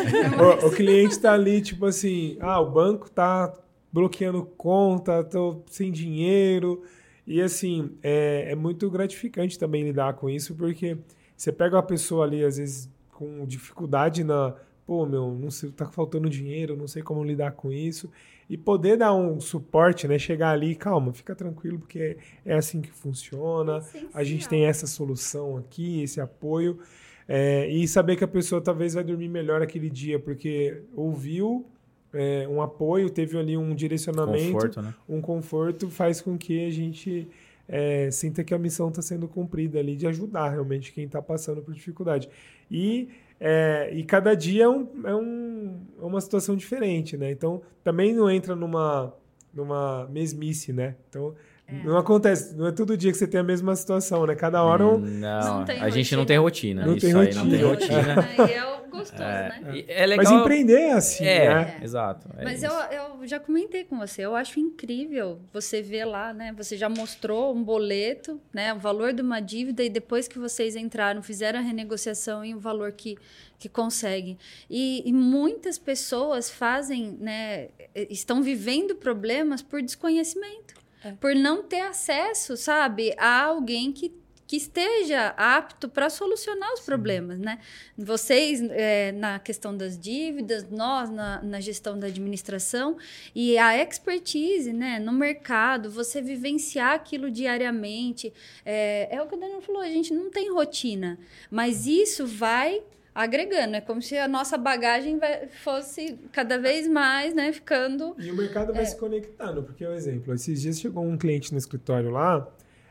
Speaker 1: o, o, cliente está ali, tipo assim, ah, o banco tá bloqueando conta, tô sem dinheiro. E assim, é, é muito gratificante também lidar com isso, porque você pega uma pessoa ali, às vezes, com dificuldade na. Pô, meu, não sei, tá faltando dinheiro, não sei como lidar com isso e poder dar um suporte, né? Chegar ali, calma, fica tranquilo, porque é assim que funciona. É a gente tem essa solução aqui, esse apoio. É, e saber que a pessoa talvez vai dormir melhor aquele dia, porque ouviu é, um apoio, teve ali um direcionamento,
Speaker 4: Conforto, né?
Speaker 1: um conforto, faz com que a gente é, sinta que a missão está sendo cumprida ali, de ajudar realmente quem está passando por dificuldade. E, é, e cada dia é, um, é, um, é uma situação diferente, né? Então, também não entra numa, numa mesmice, né? Então, não acontece, não é todo dia que você tem a mesma situação, né? Cada hora um,
Speaker 4: Não,
Speaker 3: Não tem
Speaker 4: a gente
Speaker 3: rotina.
Speaker 4: não tem rotina.
Speaker 1: Não
Speaker 4: Isso
Speaker 1: tem
Speaker 4: aí não tem
Speaker 1: rotina. (laughs)
Speaker 3: E é gostoso, né?
Speaker 4: É, é legal.
Speaker 1: Mas empreender é assim,
Speaker 4: é,
Speaker 1: né?
Speaker 4: exato. é
Speaker 3: Mas
Speaker 4: isso.
Speaker 3: eu, eu já comentei com você, eu acho incrível você ver lá, né? Você já mostrou um boleto, né? O valor de uma dívida e depois que vocês entraram, fizeram a renegociação e o valor que, que conseguem. E, e muitas pessoas fazem, né? Estão vivendo problemas por desconhecimento. Por não ter acesso, sabe, a alguém que que esteja apto para solucionar os problemas, né? Vocês é, na questão das dívidas, nós na, na gestão da administração e a expertise, né, no mercado, você vivenciar aquilo diariamente, é, é o que o Daniel falou, a gente não tem rotina, mas isso vai agregando, é como se a nossa bagagem fosse cada vez mais, né, ficando
Speaker 1: E o mercado vai se conectando, porque, por exemplo, esses dias chegou um cliente no escritório lá,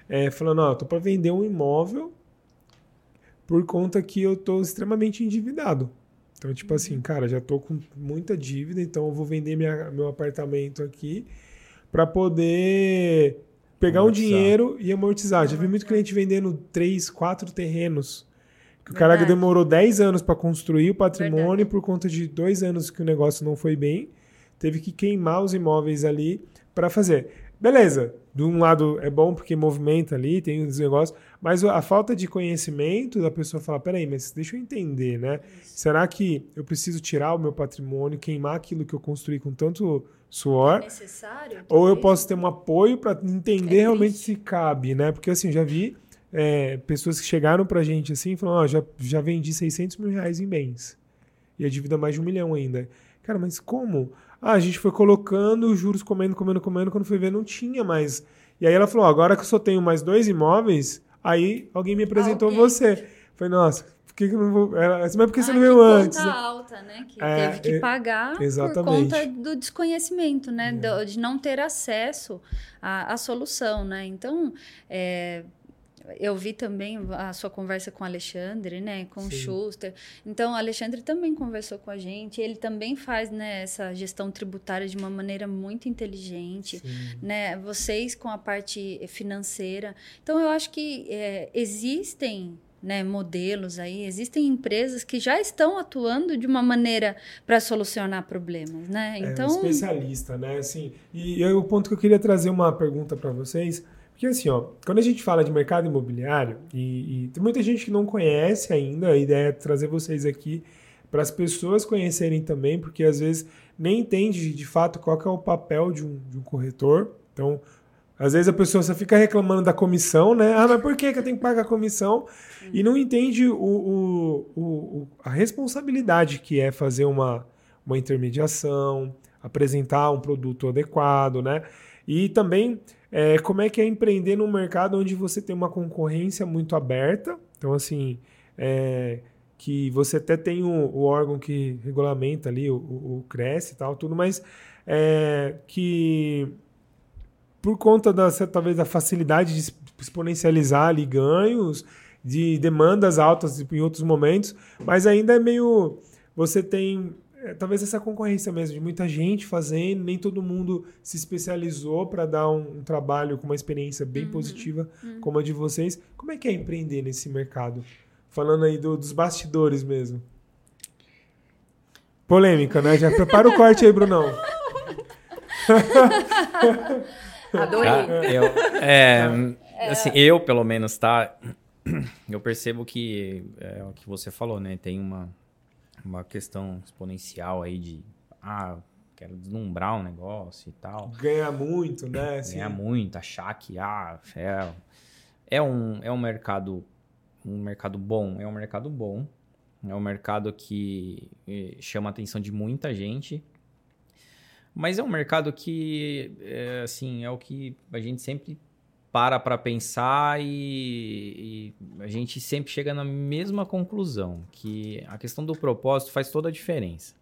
Speaker 1: é, falando, ó, tô para vender um imóvel por conta que eu tô extremamente endividado. Então, tipo assim, cara, já tô com muita dívida, então eu vou vender minha- meu apartamento aqui para poder pegar um
Speaker 4: Amortizar.
Speaker 1: dinheiro e amortizar. Já vi muito cliente vendendo três, quatro terrenos. Que o cara demorou 10 anos para construir o patrimônio
Speaker 3: Verdade.
Speaker 1: por conta de dois anos que o negócio não foi bem, teve que queimar os imóveis ali para fazer. Beleza, de um lado é bom porque movimenta ali, tem os negócios, mas a falta de conhecimento da pessoa falar, peraí, mas deixa eu entender, né? Será que eu preciso tirar o meu patrimônio, queimar aquilo que eu construí com tanto suor?
Speaker 3: necessário.
Speaker 1: Ou eu posso ter um apoio para entender
Speaker 3: É
Speaker 1: realmente se cabe, né? Porque assim, já vi é, pessoas que chegaram pra gente assim e falaram, ó, já, já vendi 600 mil reais em bens. E a dívida é mais de um milhão ainda. Cara, mas como? Ah, a gente foi colocando os juros comendo, comendo, comendo, quando foi ver não tinha mais. E aí ela falou, agora que eu só tenho mais dois imóveis, aí alguém me apresentou
Speaker 3: Alguém.
Speaker 1: você. Falei, nossa, por que, que eu não vou... Ela, mas por que você
Speaker 3: Ah,
Speaker 1: não veio antes?
Speaker 3: Conta alta, né? Que
Speaker 1: É,
Speaker 3: teve que
Speaker 1: é,
Speaker 3: pagar
Speaker 1: exatamente.
Speaker 3: por conta do desconhecimento, né?
Speaker 1: É.
Speaker 3: Do- de não ter acesso à, à solução, né? Então, é, eu vi também a sua conversa com o Alexandre, né? Com o
Speaker 1: Sim.
Speaker 3: Schuster. Então, o Alexandre também conversou com a gente. Ele também faz né, essa gestão tributária de uma maneira muito inteligente
Speaker 1: Sim.
Speaker 3: né? Vocês com a parte financeira. Então, eu acho que é, existem né, modelos aí, existem empresas que já estão atuando de uma maneira para solucionar problemas, né?
Speaker 1: É, um
Speaker 3: Então,
Speaker 1: especialista, né? Assim, e, e o ponto que eu queria trazer uma pergunta para vocês, porque assim, ó, quando a gente fala de mercado imobiliário, e, e tem muita gente que não conhece ainda, a ideia é trazer vocês aqui para as pessoas conhecerem também, porque às vezes nem entende de fato qual é o papel de um, de um corretor. Então, às vezes a pessoa só fica reclamando da comissão, né? Ah, mas por que, que eu tenho que pagar a comissão? E não entende o- o- o- a responsabilidade que é fazer uma, uma intermediação, apresentar um produto adequado, né? E também é, como é que é empreender num mercado onde você tem uma concorrência muito aberta. Então, assim, é, que você até tem o, o órgão que regulamenta ali, o, o, Cresce e tal, tudo, mas é, que por conta da, talvez da facilidade de exponencializar ali ganhos, de demandas altas em outros momentos, mas ainda é meio. Você tem é, talvez essa concorrência mesmo, de muita gente fazendo, nem todo mundo se especializou para dar um, um trabalho com uma experiência bem positiva como a de vocês. Como é que é empreender nesse mercado? Falando aí do- dos bastidores mesmo. Polêmica, né? Já prepara o (laughs) corte aí, Brunão. (laughs)
Speaker 2: Adorei.
Speaker 4: Ah, eu, é, assim, eu, pelo menos, tá? Eu percebo que é o que você falou, né? Tem uma, uma questão exponencial aí de ah, quero deslumbrar um negócio e tal.
Speaker 1: Ganha muito, né? Assim,
Speaker 4: Ganhar muito, achar que ah, é, é, um, é um mercado um mercado bom, é um mercado bom. É um mercado que eh, chama a atenção de muita gente. Mas é um mercado que, é, assim, é o que a gente sempre para para pensar e, e, a gente sempre chega na mesma conclusão, que a questão do propósito faz toda a diferença.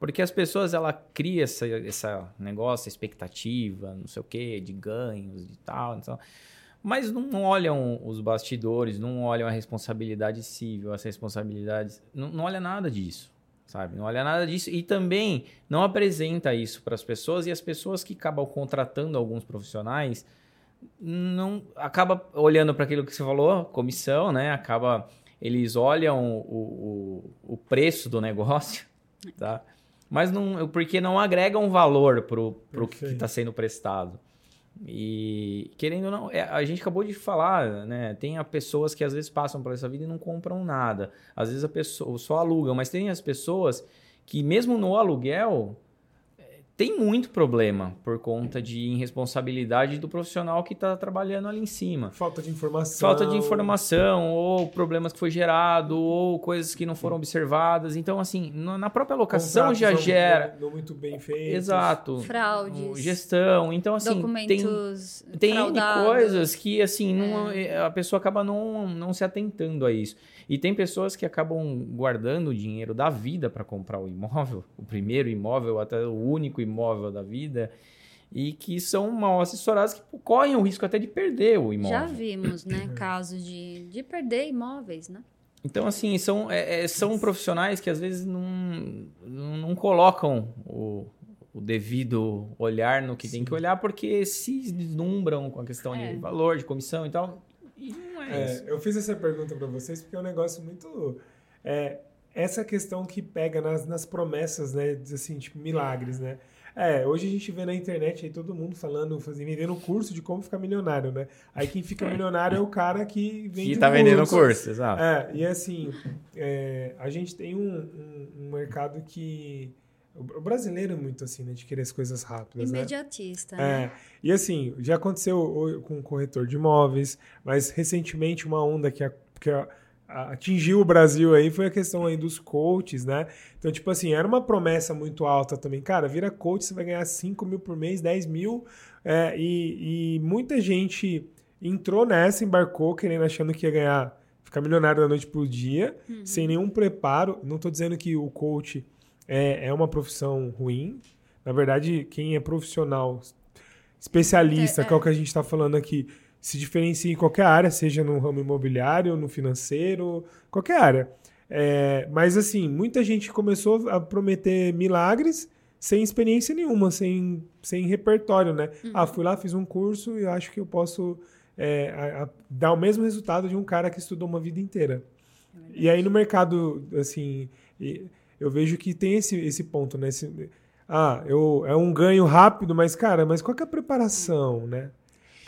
Speaker 4: Porque as pessoas, ela cria essa, essa negócio, expectativa, não sei o quê, de ganhos e tal, então, mas não olham os bastidores, não olham a responsabilidade civil, as responsabilidades, não, não olha nada disso, sabe? Não olha nada disso e também não apresenta isso para as pessoas e as pessoas que acabam contratando alguns profissionais não acaba olhando para aquilo que você falou, comissão, né? Acaba eles olham o, o, o preço do negócio, (laughs) tá? Mas não, porque não agrega um valor pro, pro que está sendo prestado. E querendo ou não, é, a gente acabou de falar, né? Tem pessoas que às vezes passam por essa vida e não compram nada. Às vezes a pessoa só alugam, mas tem as pessoas que mesmo no aluguel tem muito problema por conta de irresponsabilidade do profissional que está trabalhando ali em cima.
Speaker 1: Falta de informação.
Speaker 4: Falta de informação, ou problemas que foi gerado, ou coisas que não foram observadas. Então, assim, na própria locação já gera.
Speaker 1: Não, muito bem feito.
Speaker 4: Exato.
Speaker 3: Fraudes.
Speaker 4: Gestão. Então, assim,
Speaker 3: documentos
Speaker 4: tem, tem coisas que, assim, não, é. a pessoa acaba não, não se atentando a isso. E tem pessoas que acabam guardando o dinheiro da vida para comprar o imóvel, o primeiro imóvel, até o único imóvel da vida, e que são mal assessoradas que correm o risco até de perder o imóvel.
Speaker 3: Já vimos, né, (clears throat) casos de, de perder imóveis, né?
Speaker 4: Então, assim, são, é, é são profissionais que às vezes não, não, não colocam o, o devido olhar no que Sim. tem que olhar, porque se deslumbram com a questão é. de valor, de comissão e tal. E não é, é, isso.
Speaker 1: Eu fiz essa pergunta para vocês porque é um negócio muito. É, essa questão que pega nas, nas promessas, né? Assim, tipo, milagres, né? É, hoje a gente vê na internet aí todo mundo falando, fazendo, vendendo curso de como ficar milionário, né? Aí quem fica milionário é o cara que vende
Speaker 4: Que tá vendendo curso, curso exato.
Speaker 1: É, e assim, é, a gente tem um, um, um mercado que o brasileiro é muito assim, né? De querer as coisas rápidas.
Speaker 3: Né? Imediatista.
Speaker 1: Né? É. E assim, já aconteceu com o corretor de imóveis, mas recentemente uma onda que, a, que a, atingiu o Brasil aí foi a questão aí dos coaches, né? Então, tipo assim, era uma promessa muito alta também. Cara, vira coach, você vai ganhar 5 mil por mês, 10 mil. É, e, e muita gente entrou nessa, embarcou, querendo, achando que ia ganhar, ficar milionário da noite pro dia, uhum. sem nenhum preparo. Não tô dizendo que o coach é, é uma profissão ruim. Na verdade, quem é profissional, especialista, é, que é o que a gente está falando aqui, se diferencia em qualquer área, seja no ramo imobiliário, no financeiro, qualquer área. É, mas assim, muita gente começou a prometer milagres sem experiência nenhuma, sem, sem repertório, né? Uhum. Ah, fui lá, fiz um curso e acho que eu posso é, a, a, dar o mesmo resultado de um cara que estudou uma vida inteira. É e aí no mercado, assim, eu vejo que tem esse, esse ponto, né? Esse, ah, eu, é um ganho rápido, mas, cara, mas qual é a preparação, né?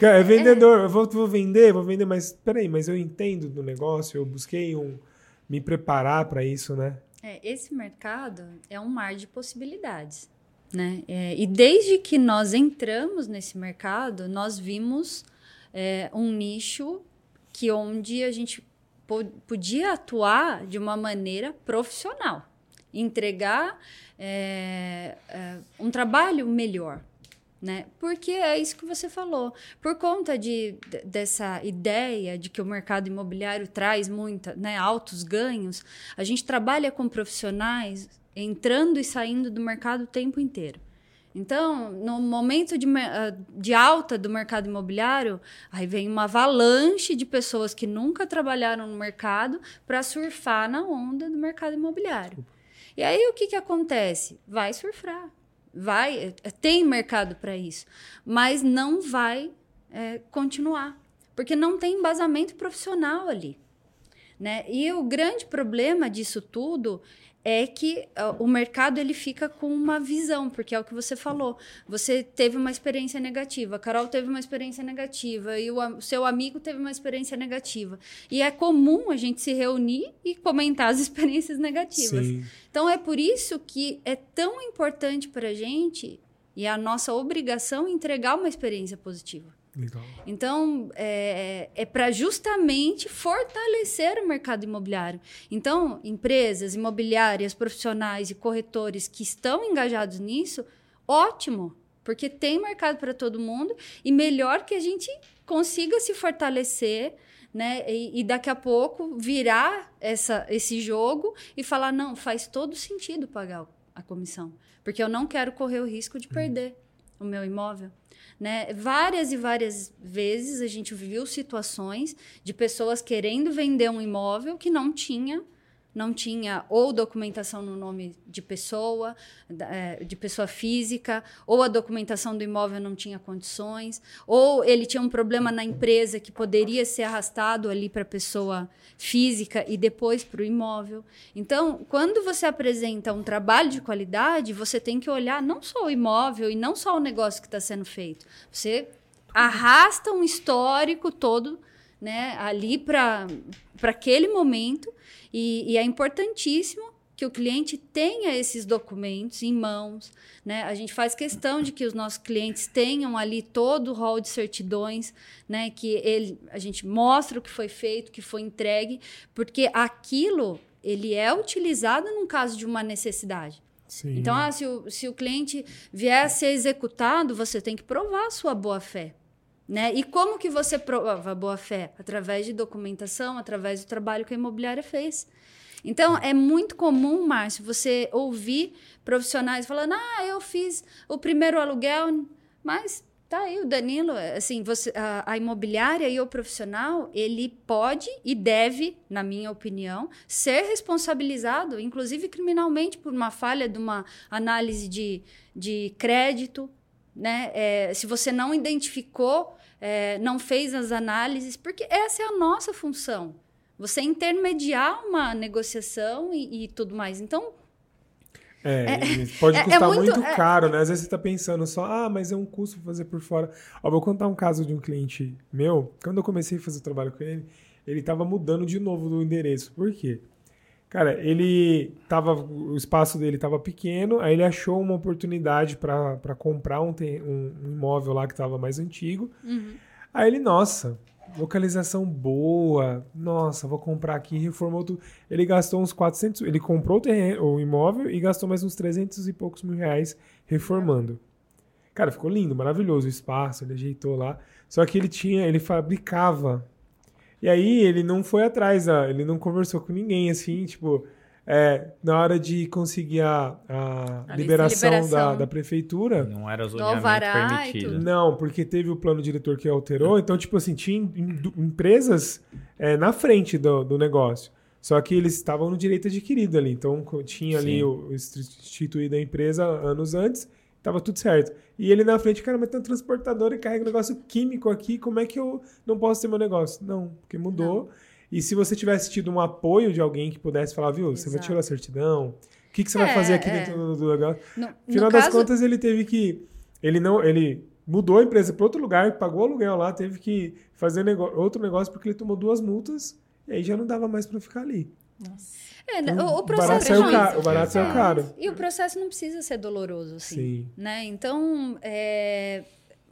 Speaker 1: É vendedor, é. eu vou, vou vender, vou vender, mas peraí, mas eu entendo do negócio, eu busquei um me preparar para isso, né?
Speaker 3: É, esse mercado é um mar de possibilidades, né? É, e desde que nós entramos nesse mercado, nós vimos é, um nicho que onde a gente podia atuar de uma maneira profissional entregar é, é, um trabalho melhor. Né? Porque é isso que você falou. Por conta de, dessa ideia de que o mercado imobiliário traz muita, né, altos ganhos, a gente trabalha com profissionais entrando e saindo do mercado o tempo inteiro. Então, no momento de, ah, de alta do mercado imobiliário, aí vem uma avalanche de pessoas que nunca trabalharam no mercado para surfar na onda do mercado imobiliário. E aí o que, que acontece? Vai surfar. Vai, tem mercado para isso, mas não vai é, continuar, porque não tem embasamento profissional ali. Né? E o grande problema disso tudo é que o mercado ele fica com uma visão, porque é o que você falou. Você teve uma experiência negativa, a Carol teve uma experiência negativa e o, o seu amigo teve uma experiência negativa. E é comum a gente se reunir e comentar as (laughs) experiências negativas. Sim. Então é por isso que é tão importante para a gente e é a nossa obrigação entregar uma experiência positiva. Legal. Então, é, é para justamente fortalecer o mercado imobiliário. Então, empresas imobiliárias, profissionais e corretores que estão engajados nisso, ótimo. Porque tem mercado para todo mundo e melhor que a gente consiga se fortalecer, né? E, e, daqui a pouco virar essa, esse jogo e falar: não, faz todo sentido pagar a comissão, porque eu não quero correr o risco de perder o meu imóvel. Né? Várias e várias vezes a gente viu situações de pessoas querendo vender um imóvel que não tinha não tinha ou documentação no nome de pessoa, é, de pessoa física, ou a documentação do imóvel não tinha condições, ou ele tinha um problema na empresa que poderia ser arrastado ali para a pessoa física e depois para o imóvel. Então, quando você apresenta um trabalho de qualidade, você tem que olhar não só o imóvel e não só o negócio que está sendo feito. Você arrasta um histórico todo né, ali para aquele momento e, e é importantíssimo que o cliente tenha esses documentos em mãos, né? A gente faz questão de que os nossos clientes tenham ali todo o rol de certidões, né? Que ele, a gente mostra o que foi feito, o que foi entregue, porque aquilo ele é utilizado num caso de uma necessidade. Sim. Então, ah, se, o, se o cliente vier a ser executado, você tem que provar a sua boa fé. Né? E como que você prova a boa-fé? Através de documentação, através do trabalho que a imobiliária fez. Então, é muito comum, Márcio, você ouvir profissionais falando: ah, eu fiz o primeiro aluguel, mas tá aí o Danilo. Assim, você, a, a imobiliária e o profissional, ele pode e deve, na minha opinião, ser responsabilizado, inclusive criminalmente, por uma falha de uma análise de, de crédito. Né? É, se você não identificou é, não fez as análises, porque essa é a nossa função. Você intermediar uma negociação e, e tudo mais. Então.
Speaker 1: É, é (laughs) pode é, é custar muito, muito caro, né? Às vezes você está pensando só, ah, mas é um custo fazer por fora. Ó, vou contar um caso de um cliente meu. Quando eu comecei a fazer o trabalho com ele, ele estava mudando de novo do endereço. Por quê? Cara, ele tava. O espaço dele estava pequeno, aí ele achou uma oportunidade para comprar um, um, um, imóvel lá que estava mais antigo. Uhum. Aí ele, nossa, localização boa, nossa, vou comprar aqui, reformou tudo. Ele gastou uns 400, ele comprou o, terreno, o imóvel e gastou mais uns 300 e poucos mil reais reformando. Cara, ficou lindo, maravilhoso o espaço, ele ajeitou lá. Só que ele tinha, ele fabricava e aí ele não foi atrás, ele não conversou com ninguém, assim, tipo, é, na hora de conseguir a, a, a liberação, liberação. Da, da, prefeitura.
Speaker 4: Não era zoneamento permitido.
Speaker 1: Não, porque teve o plano diretor que alterou, então, tipo assim, tinha empresas é, na frente do, do negócio. Só que eles estavam no direito adquirido ali. Então, tinha ali Sim. o instituído a empresa anos antes Tava tudo certo. E ele na frente, cara, mas tem um transportador e carrega um negócio químico aqui, como é que eu não posso ter meu negócio? Não, porque mudou. Não. E se você tivesse tido um apoio de alguém que pudesse falar, viu, Exato. você vai tirar a certidão, o que, que você é, vai fazer aqui é. dentro do, negócio? No, Final das caso... contas, ele teve que. Ele não. Ele mudou a empresa para outro lugar, pagou o aluguel lá, teve que fazer negócio, outro negócio porque ele tomou duas multas e aí já não dava mais para ficar ali.
Speaker 3: Nossa. É, né, o, o processo
Speaker 1: barato, caro, o barato saiu caro.
Speaker 3: E o processo não precisa ser doloroso, assim. Sim. Né? Então, é,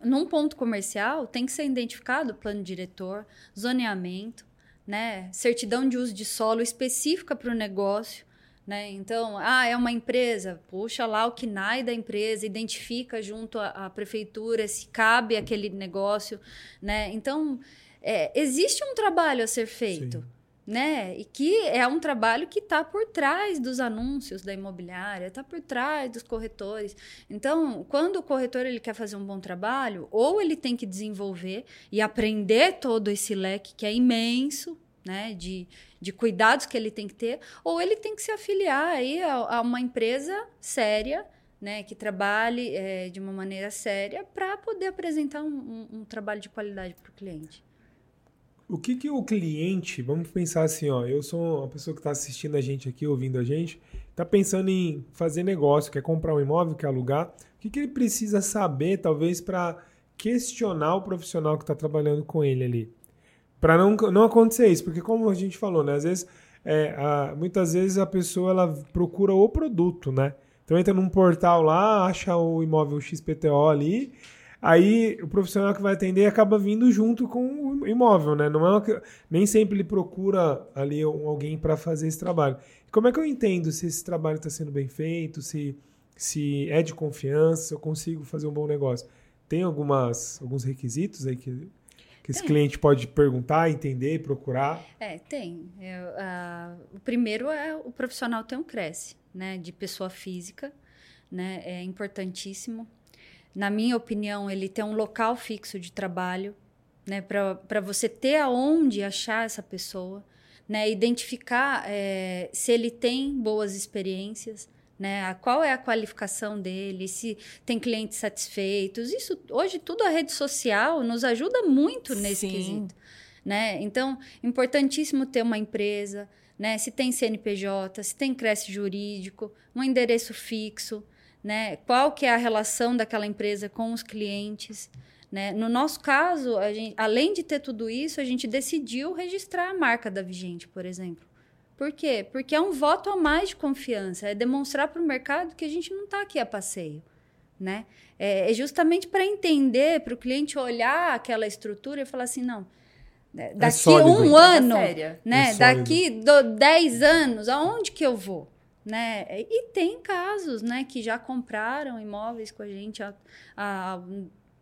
Speaker 3: num ponto comercial, tem que ser identificado plano diretor, zoneamento, né? certidão de uso de solo específica para o negócio. Né? Então, ah, é uma empresa, puxa lá o KNAI da empresa, identifica junto à, à prefeitura se cabe aquele negócio. Né? Então, é, existe um trabalho a ser feito. Sim né? E que é um trabalho que está por trás dos anúncios da imobiliária, está por trás dos corretores. Então, quando o corretor ele quer fazer um bom trabalho, ou ele tem que desenvolver e aprender todo esse leque que é imenso, né? De, de cuidados que ele tem que ter, ou ele tem que se afiliar aí a, a uma empresa séria. Né, que trabalhe é, de uma maneira séria para poder apresentar um, um, um trabalho de qualidade para o cliente.
Speaker 1: O que, que o cliente, vamos pensar assim, ó, eu sou uma pessoa que está assistindo a gente aqui, ouvindo a gente, está pensando em fazer negócio, quer comprar um imóvel, quer alugar, o que, que ele precisa saber, talvez, para questionar o profissional que está trabalhando com ele ali? Para não, não acontecer isso, porque como a gente falou, né, às vezes, é, a, muitas vezes a pessoa ela procura o produto, né? Então entra num portal lá, acha o imóvel XPTO ali, Aí o profissional que vai atender acaba vindo junto com o imóvel, né? Não é uma, nem sempre ele procura ali alguém para fazer esse trabalho. Como é que eu entendo se esse trabalho está sendo bem feito, se se é de confiança, se eu consigo fazer um bom negócio. Tem algumas, alguns requisitos aí que, que esse cliente pode perguntar, entender, procurar?
Speaker 3: É, tem. É, uh, o primeiro é o profissional ter um cresce, né? De pessoa física, né? É importantíssimo. Na minha opinião, ele ter um local fixo de trabalho, né? Para você ter aonde achar essa pessoa, né? Identificar é, se ele tem boas experiências, né? Qual é a qualificação dele, se tem clientes satisfeitos. Isso hoje tudo a rede social nos ajuda muito nesse Sim. quesito, né? Então, importantíssimo ter uma empresa, né? Se tem CNPJ, se tem creche jurídico, um endereço fixo, né? Qual que é a relação daquela empresa com os clientes, né? No nosso caso, gente, além de ter tudo isso, a gente decidiu registrar a marca da Vigente, por exemplo. Por quê? Porque é um voto a mais de confiança, é demonstrar para o mercado que a gente não está aqui a passeio. Né? É, é justamente para entender, para o cliente olhar aquela estrutura e falar assim, não, né, é daqui é sólido, um ano, né? É daqui do, dez anos, aonde que eu vou? Né? E tem casos né, que já compraram imóveis com a gente há, há,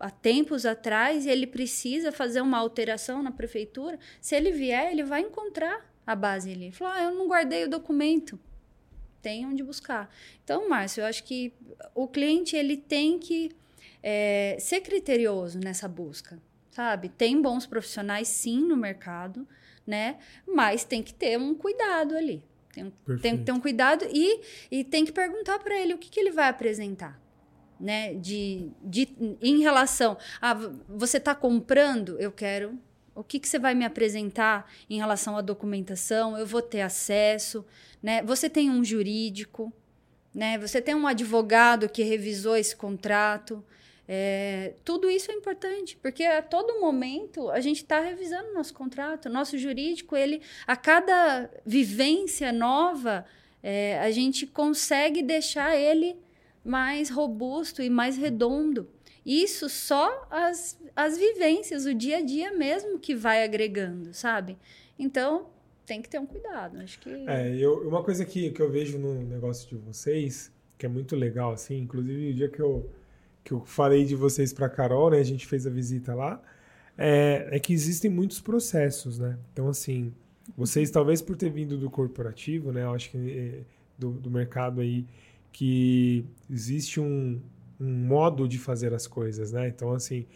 Speaker 3: há tempos atrás e ele precisa fazer uma alteração na prefeitura. Se ele vier, ele vai encontrar a base ali. Falou: ah, eu não guardei o documento. Tem onde buscar. Então, Márcio, eu acho que o cliente ele tem que é, ser criterioso nessa busca, sabe? Tem bons profissionais, sim, no mercado, né? Mas tem que ter um cuidado ali. Tem, tem que ter um cuidado e, e tem que perguntar para ele o que, que ele vai apresentar. Né, de, de, em relação a você está comprando, eu quero o que, que você vai me apresentar em relação à documentação? Eu vou ter acesso, né? Você tem um jurídico, né? Você tem um advogado que revisou esse contrato. É, tudo isso é importante, porque a todo momento a gente está revisando nosso contrato. Nosso jurídico, ele, a cada vivência nova, é, a gente consegue deixar ele mais robusto e mais redondo. Isso só as, as vivências, o dia a dia mesmo que vai agregando, sabe? Então, tem que ter um cuidado. Acho que.
Speaker 1: É, eu, uma coisa que, que eu vejo no negócio de vocês, que é muito legal, assim, inclusive o dia que eu, que eu falei de vocês para Carol, né? A gente fez a visita lá, é, é que existem muitos processos, né? Então, assim, vocês, talvez por ter vindo do corporativo, né? Eu acho que é, do, do mercado aí, que existe um, um modo de fazer as coisas, né? Então, assim,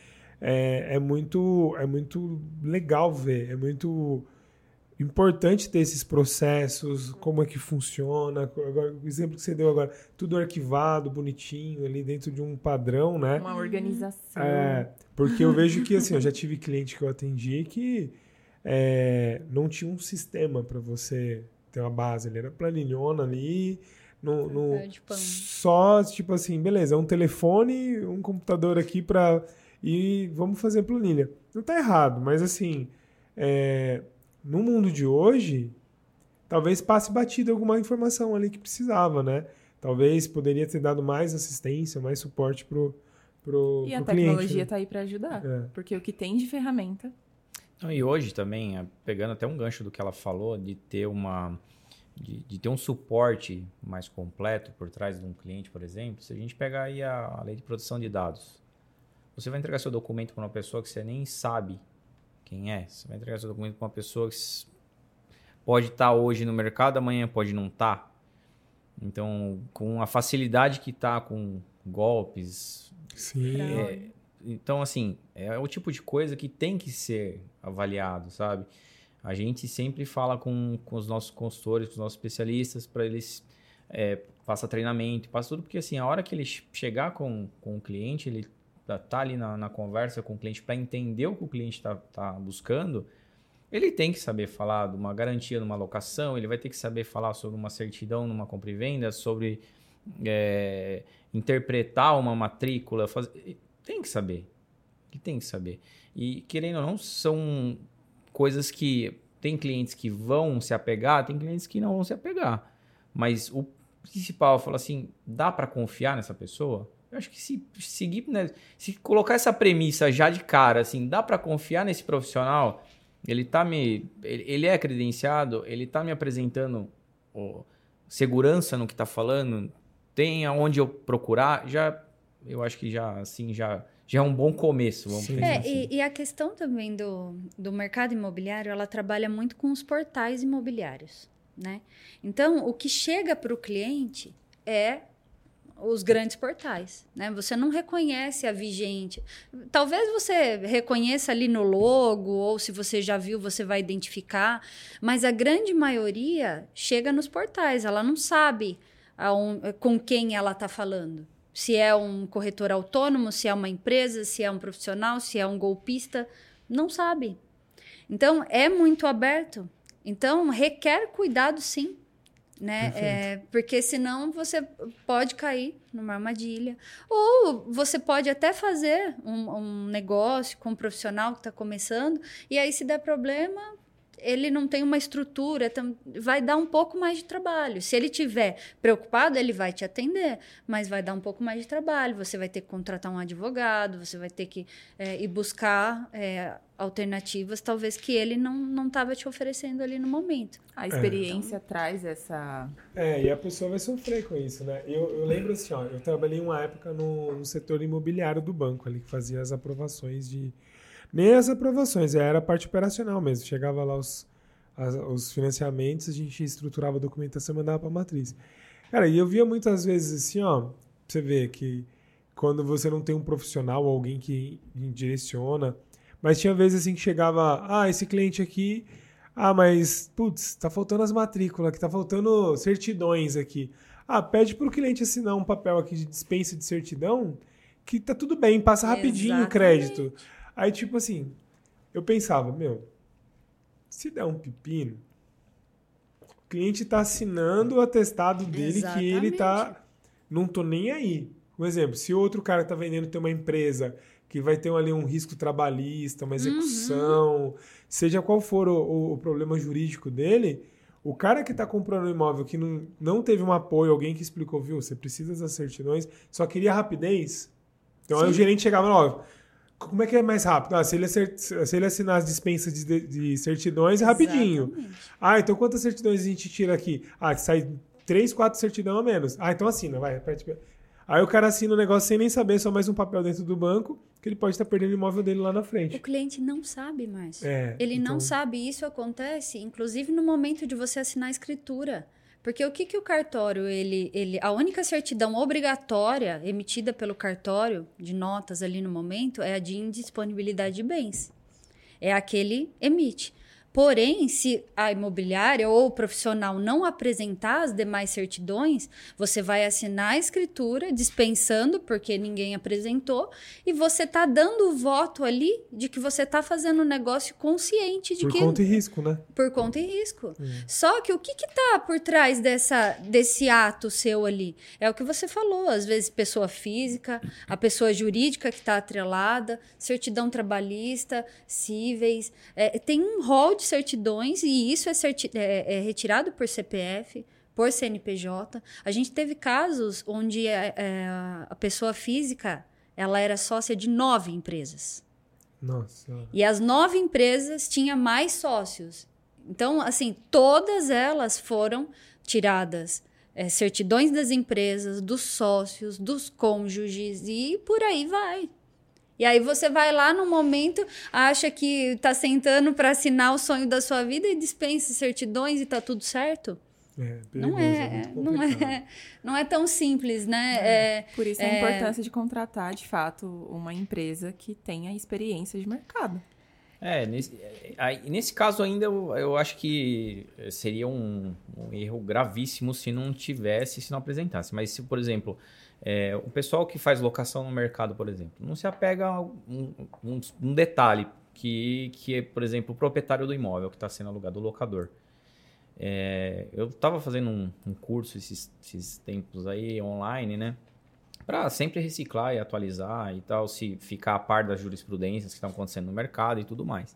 Speaker 1: é, é, muito, é muito legal ver, é muito importante ter esses processos, como é que funciona. Agora, o exemplo que você deu agora, tudo arquivado, bonitinho, ali dentro de um padrão, né?
Speaker 2: Uma organização.
Speaker 1: É, porque eu vejo que, assim, eu já tive cliente que eu atendi que é, não tinha um sistema para você ter uma base, ele era planilhona ali, no, no só, tipo assim, beleza, um telefone, um computador aqui para e vamos fazer planilha. Não tá errado, mas assim, é, no mundo de hoje, talvez passe batido alguma informação ali que precisava, né? Talvez poderia ter dado mais assistência, mais suporte pro, pro,
Speaker 2: e
Speaker 1: pro
Speaker 2: a tecnologia está né? aí para ajudar, é. porque o que tem de ferramenta.
Speaker 4: Não, e hoje também, é, pegando até um gancho do que ela falou, de ter uma de, de, ter um suporte mais completo por trás de um cliente, por exemplo, se a gente pegar aí a, a lei de proteção de dados, você vai entregar seu documento para uma pessoa que você nem sabe quem é. Você vai entregar seu documento para uma pessoa que pode estar tá hoje no mercado, amanhã pode não estar. Tá. Então, com a facilidade que está com golpes.
Speaker 1: Sim.
Speaker 4: É, então, assim, é o tipo de coisa que tem que ser avaliado, sabe? A gente sempre fala com, com os nossos consultores, com os nossos especialistas, para eles é, faça treinamento, passa tudo, porque assim, a hora que ele chegar com, com o cliente, ele tá, tá ali na, na conversa com o cliente para entender o que o cliente está tá buscando, ele tem que saber falar de uma garantia numa locação, ele vai ter que saber falar sobre uma certidão numa compra e venda, sobre é, interpretar uma matrícula, tem que saber. Ele tem que saber. E querendo ou não, são coisas que tem clientes que vão se apegar, tem clientes que não vão se apegar. Mas o principal, eu falo assim, dá para confiar nessa pessoa? Eu acho que se seguir, né, se colocar essa premissa já de cara, assim, dá para confiar nesse profissional? Ele tá me, ele, ele é credenciado, ele tá me apresentando ó, segurança no que tá falando, tem aonde eu procurar, já eu acho que já assim já já é um bom começo, vamos
Speaker 1: Sim.
Speaker 3: É,
Speaker 4: assim.
Speaker 3: e, e a questão também do, do mercado imobiliário, ela trabalha muito com os portais imobiliários, né? Então, o que chega para o cliente é os grandes portais, né? Você não reconhece a vigente. Talvez você reconheça ali no logo, ou se você já viu, você vai identificar, mas a grande maioria chega nos portais, ela não sabe aon- com quem ela está falando. Se é um corretor autônomo, se é uma empresa, se é um profissional, se é um golpista, não sabe. Então, é muito aberto. Então, requer cuidado, sim. Né? É, porque senão você pode cair numa armadilha. Ou você pode até fazer um, um negócio com um profissional que está começando, e aí, se der problema, ele não tem uma estrutura, vai dar um pouco mais de trabalho. Se ele tiver preocupado, ele vai te atender, mas vai dar um pouco mais de trabalho. Você vai ter que contratar um advogado, você vai ter que é, ir buscar é, alternativas, talvez que ele não estava te oferecendo ali no momento.
Speaker 2: A experiência traz essa.
Speaker 1: É, e a pessoa vai sofrer com isso, né? Eu, eu lembro assim, ó, eu trabalhei uma época no, no setor imobiliário do banco ali, que fazia as aprovações de. Nem as aprovações, era a parte operacional mesmo. Chegava lá os, as- os financiamentos, a gente estruturava a documentação e mandava para a matriz. Cara, e eu via muitas vezes assim, ó, você ver que quando você não tem um profissional, alguém que direciona, mas tinha vezes assim que chegava, ah, esse cliente aqui, ah, mas, putz, tá faltando as matrículas, que tá faltando certidões aqui. Ah, pede pro cliente assinar um papel aqui de dispensa de certidão, que tá tudo bem, passa rapidinho o
Speaker 3: Exatamente.
Speaker 1: crédito. Aí, tipo assim, eu pensava, meu, se der um pepino, o cliente tá assinando o atestado dele que ele tá. Não tô nem aí. Um exemplo, se outro cara tá vendendo tem uma empresa que vai ter ali um risco trabalhista, uma execução, seja qual for o, o- o problema jurídico dele, o cara que tá comprando um imóvel que não, não teve um apoio, alguém que explicou, viu, você precisa das certidões, só queria rapidez. Então aí o
Speaker 3: Sim.
Speaker 1: gerente chegava, ó, como é que é mais rápido? Ah, se ele, acer- se ele assinar as dispensas de, de- certidões, é rapidinho. Ah, então quantas certidões a gente tira aqui? Ah, sai três, quatro certidão a menos. Ah, então assina, vai. Aí o cara assina o negócio sem nem saber, só mais um papel dentro do banco, que ele pode estar perdendo o imóvel dele lá na
Speaker 3: O
Speaker 1: frente.
Speaker 3: cliente não sabe mais.
Speaker 1: É,
Speaker 3: Ele não
Speaker 1: então-
Speaker 3: sabe. Isso acontece, inclusive, no momento de você assinar a escritura. Porque o que, que o cartório, ele, ele. A única certidão obrigatória emitida pelo cartório de notas ali no momento é a de indisponibilidade de bens. É a que ele emite. Porém, se a imobiliária ou o profissional não apresentar as demais certidões, você vai assinar a escritura dispensando, porque ninguém apresentou, e você está dando o voto ali de que você está fazendo um negócio consciente de
Speaker 1: Por
Speaker 3: que
Speaker 1: conta e risco, né?
Speaker 3: por conta e risco. Só que o que está por trás dessa, desse ato seu ali? É o que você falou, às vezes pessoa física, a pessoa jurídica que está atrelada, certidão trabalhista, cíveis. É, tem um rol de certidões e isso é, é- é retirado por CPF, por CNPJ. A gente teve casos onde é, é, a pessoa física ela era sócia de nove empresas.
Speaker 1: Nossa.
Speaker 3: E as nove empresas tinham mais sócios. Então, assim, todas elas foram tiradas. é, certidões das empresas, dos sócios, dos cônjuges e por aí vai. E aí você vai lá no momento, acha que tá sentando para assinar o sonho da sua vida e dispensa certidões e tá tudo certo?
Speaker 1: É,
Speaker 3: Não
Speaker 1: perigoso,
Speaker 3: é,
Speaker 1: muito
Speaker 3: não
Speaker 1: complicado.
Speaker 3: é, (laughs) não é tão simples, né? É,
Speaker 2: Por isso a
Speaker 3: É.
Speaker 2: importância de contratar, de fato, uma empresa que tenha experiência de mercado.
Speaker 4: É, nesse, é, nesse caso ainda eu, eu acho que seria um, um erro gravíssimo se não tivesse, se não apresentasse. Mas se, por exemplo, é, o pessoal que faz locação no mercado, por exemplo, não se apega a um, um- um detalhe que, que é, por exemplo, o proprietário do imóvel que está sendo alugado, o locador. É, eu estava fazendo um, um curso esses, esses tempos aí online, né? Para sempre reciclar e atualizar e tal, se ficar a par das jurisprudências que estão acontecendo no mercado e tudo mais.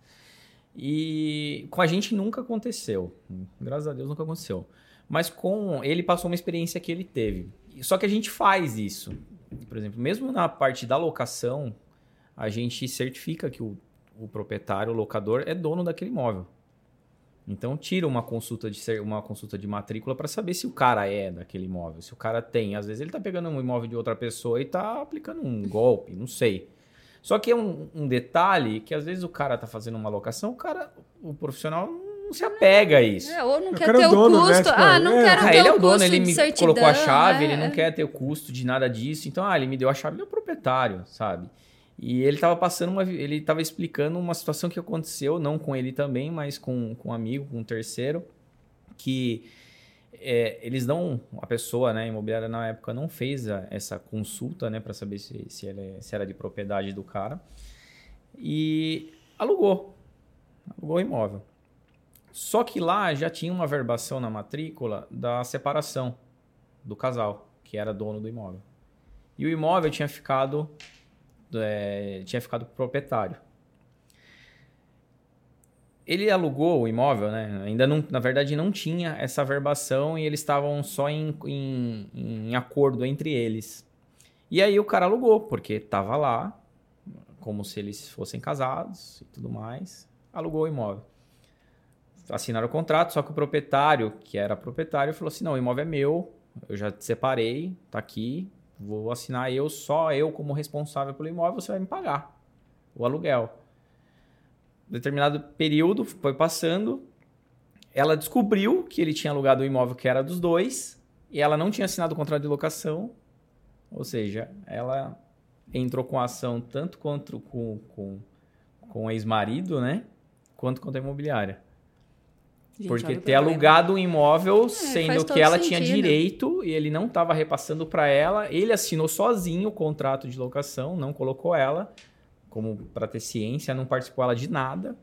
Speaker 4: E com a gente nunca aconteceu. Graças a Deus nunca aconteceu. Mas com ele passou uma experiência que ele teve. Só que a gente faz isso. Por exemplo, mesmo na parte da locação, a gente certifica que o, o proprietário, o locador, é dono daquele imóvel. Então tira uma consulta de uma consulta de matrícula para saber se o cara é daquele imóvel, se o cara tem. Às vezes ele está pegando um imóvel de outra pessoa e está aplicando um golpe, não sei. Só que é um, um, detalhe que às vezes o cara tá fazendo uma locação, o cara, o profissional não se apega a isso.
Speaker 3: É, ou não quer ter o, dono, né, custo. Né? ah, não é. quero ah, ter
Speaker 4: ele
Speaker 3: o
Speaker 4: é o dono, ele
Speaker 3: me
Speaker 4: certidão, colocou a chave, é. ele não quer ter o custo de nada disso. Então, ah, ele me deu a chave, ele é o proprietário, sabe? E ele estava passando uma. Ele estava explicando uma situação que aconteceu, não com ele também, mas com, com um amigo, com um terceiro, que é, eles não. A pessoa, né, imobiliária na época, não fez a, essa consulta, né, para saber se, se, é, se era de propriedade do cara. E alugou. Alugou o imóvel. Só que lá já tinha uma verbação na matrícula da separação do casal, que era dono do imóvel. E o imóvel tinha ficado é, tinha ficado proprietário. Ele alugou o imóvel, né? Ainda não, na verdade, não tinha essa verbação e eles estavam só em, em, em acordo entre eles. E aí o cara alugou, porque estava lá, como se eles fossem casados e tudo mais, alugou o imóvel. Assinaram o contrato, só que o proprietário, que era proprietário, falou assim: não, o imóvel é meu, eu já te separei, tá aqui, Vou assinar eu, só eu como responsável pelo imóvel, você vai me pagar o aluguel. Determinado período foi passando, ela descobriu que ele tinha alugado o imóvel que era dos dois e ela não tinha assinado o contrato de locação, ou seja, ela entrou com ação tanto contra com, com, com o ex-marido, né, quanto contra a imobiliária. Gente, Porque ter alugado um imóvel, é, sendo que ela sentido. tinha direito e ele não estava repassando para ela, ele assinou sozinho o contrato de locação, não colocou ela como para ter ciência, não participou ela de nada.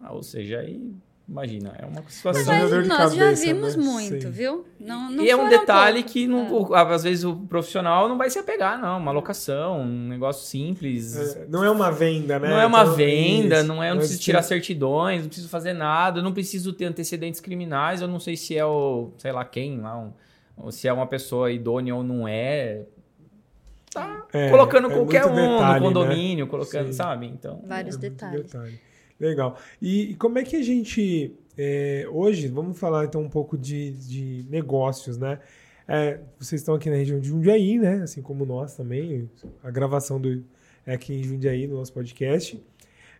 Speaker 4: Ah, ou seja, aí Imagina, é uma situação.
Speaker 3: Mas, mas nós cabeça, já vimos né? muito, Sim. viu?
Speaker 4: Não, não e é um detalhe que não, é. às vezes o profissional não vai se apegar, não. Uma locação, um negócio simples.
Speaker 1: É, não é uma venda, né?
Speaker 4: Não é uma então, venda, isso. não é. Eu não preciso tirar certidões, não preciso fazer nada, não preciso ter antecedentes criminais. Eu não sei se é o, sei lá quem, lá, um, ou se é uma pessoa idônea ou não é. Tá é, colocando é qualquer um detalhe, no né? condomínio, né? colocando, Sim. sabe? Então.
Speaker 3: Vários detalhes. Detalhe.
Speaker 1: Legal. E, como é que a gente. É, hoje, vamos falar então um pouco de, de negócios, né? É, vocês estão aqui na região de Jundiaí, né? Assim como nós também. A gravação do, é aqui em Jundiaí, no nosso podcast.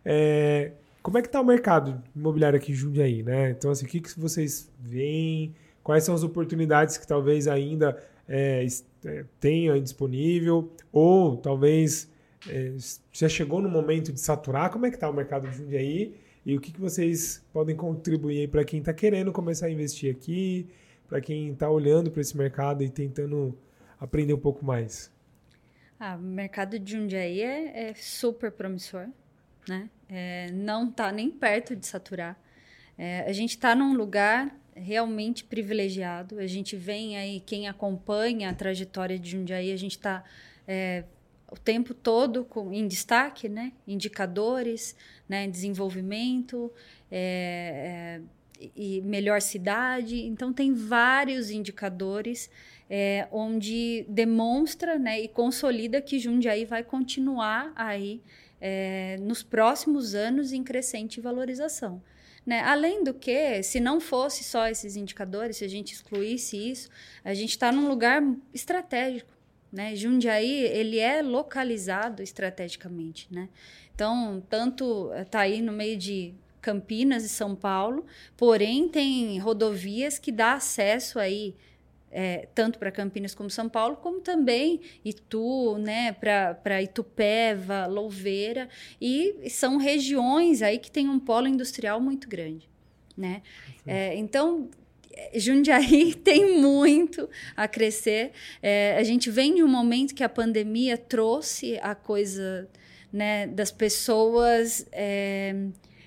Speaker 1: É, como é que está o mercado imobiliário aqui em Jundiaí, né? Então, assim, o que, que vocês veem? Quais são as oportunidades que talvez ainda é, é disponível? Ou talvez é, já chegou no momento de saturar? Como é que está o mercado de Jundiaí? E o que, que vocês podem contribuir para quem está querendo começar a investir aqui, para quem está olhando para esse mercado e tentando aprender um pouco mais?
Speaker 3: Ah, o mercado de Jundiaí é, é super promissor, né? É, não está nem perto de saturar. É, a gente está num lugar realmente privilegiado. A gente vem aí, quem acompanha a trajetória de Jundiaí, a gente está é, o tempo todo com, em destaque, né? Indicadores, né? Desenvolvimento é, é, e melhor cidade. Então tem vários indicadores é, onde demonstra, né? E consolida que Jundiaí vai continuar aí é, nos próximos anos em crescente valorização. Né? Além do que, se não fosse só esses indicadores, se a gente excluísse isso, a gente está num lugar estratégico. Né? Jundiaí, ele é localizado estrategicamente, né? Então, tanto está aí no meio de Campinas e São Paulo, porém tem rodovias que dá acesso aí é, tanto para Campinas como São Paulo, como também Itu, né, para Itupeva, Louveira, e são regiões aí que tem um polo industrial muito grande, né? É, então Jundiaí (laughs) tem muito a crescer. É, a gente vem de um momento que a pandemia trouxe a coisa né, das pessoas é,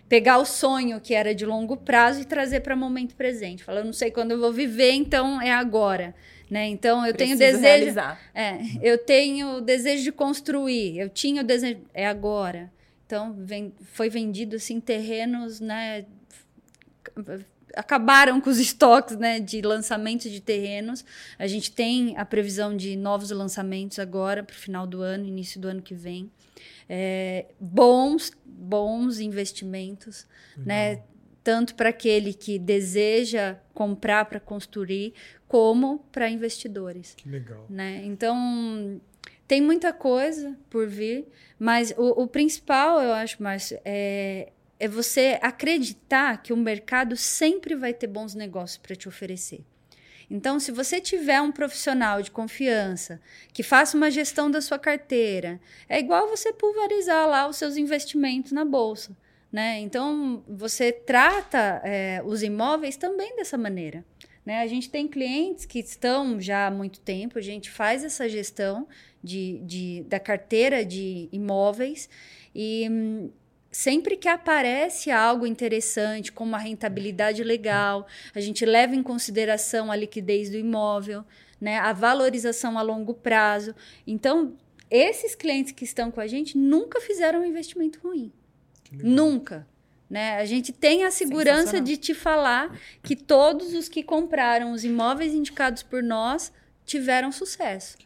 Speaker 3: pegar o sonho que era de longo prazo e trazer para o momento presente. Falar, eu não sei quando eu vou viver, então é agora. Né? Então eu Preciso tenho desejo, é, eu tenho desejo de construir. Eu tinha o desejo, é agora. Então vem, foi vendido assim terrenos, né? Acabaram com os (laughs) estoques né, de lançamentos de terrenos. A gente tem a previsão de novos lançamentos agora para o final do ano, início do ano que vem. É, bons, bons investimentos, né? tanto para aquele que deseja comprar para construir, como para investidores.
Speaker 1: Que legal.
Speaker 3: Né? Então, tem muita coisa por vir, mas o, o principal, eu acho, Márcio, é, é você acreditar que o mercado sempre vai ter bons negócios para te oferecer. Então, se você tiver um profissional de confiança que faça uma gestão da sua carteira, é igual você pulverizar lá os seus investimentos na bolsa. Né? Então, você trata é, os imóveis também dessa maneira. Né? A gente tem clientes que estão já há muito tempo, a gente faz essa gestão de, de da carteira de imóveis e hum, sempre que aparece algo interessante, como uma rentabilidade legal, a gente leva em consideração a liquidez do imóvel, né, a valorização a longo prazo. Então, esses clientes que estão com a gente nunca fizeram um investimento ruim. Nunca. Né? A gente tem a segurança de te falar que todos os que compraram os imóveis indicados por nós tiveram sucesso.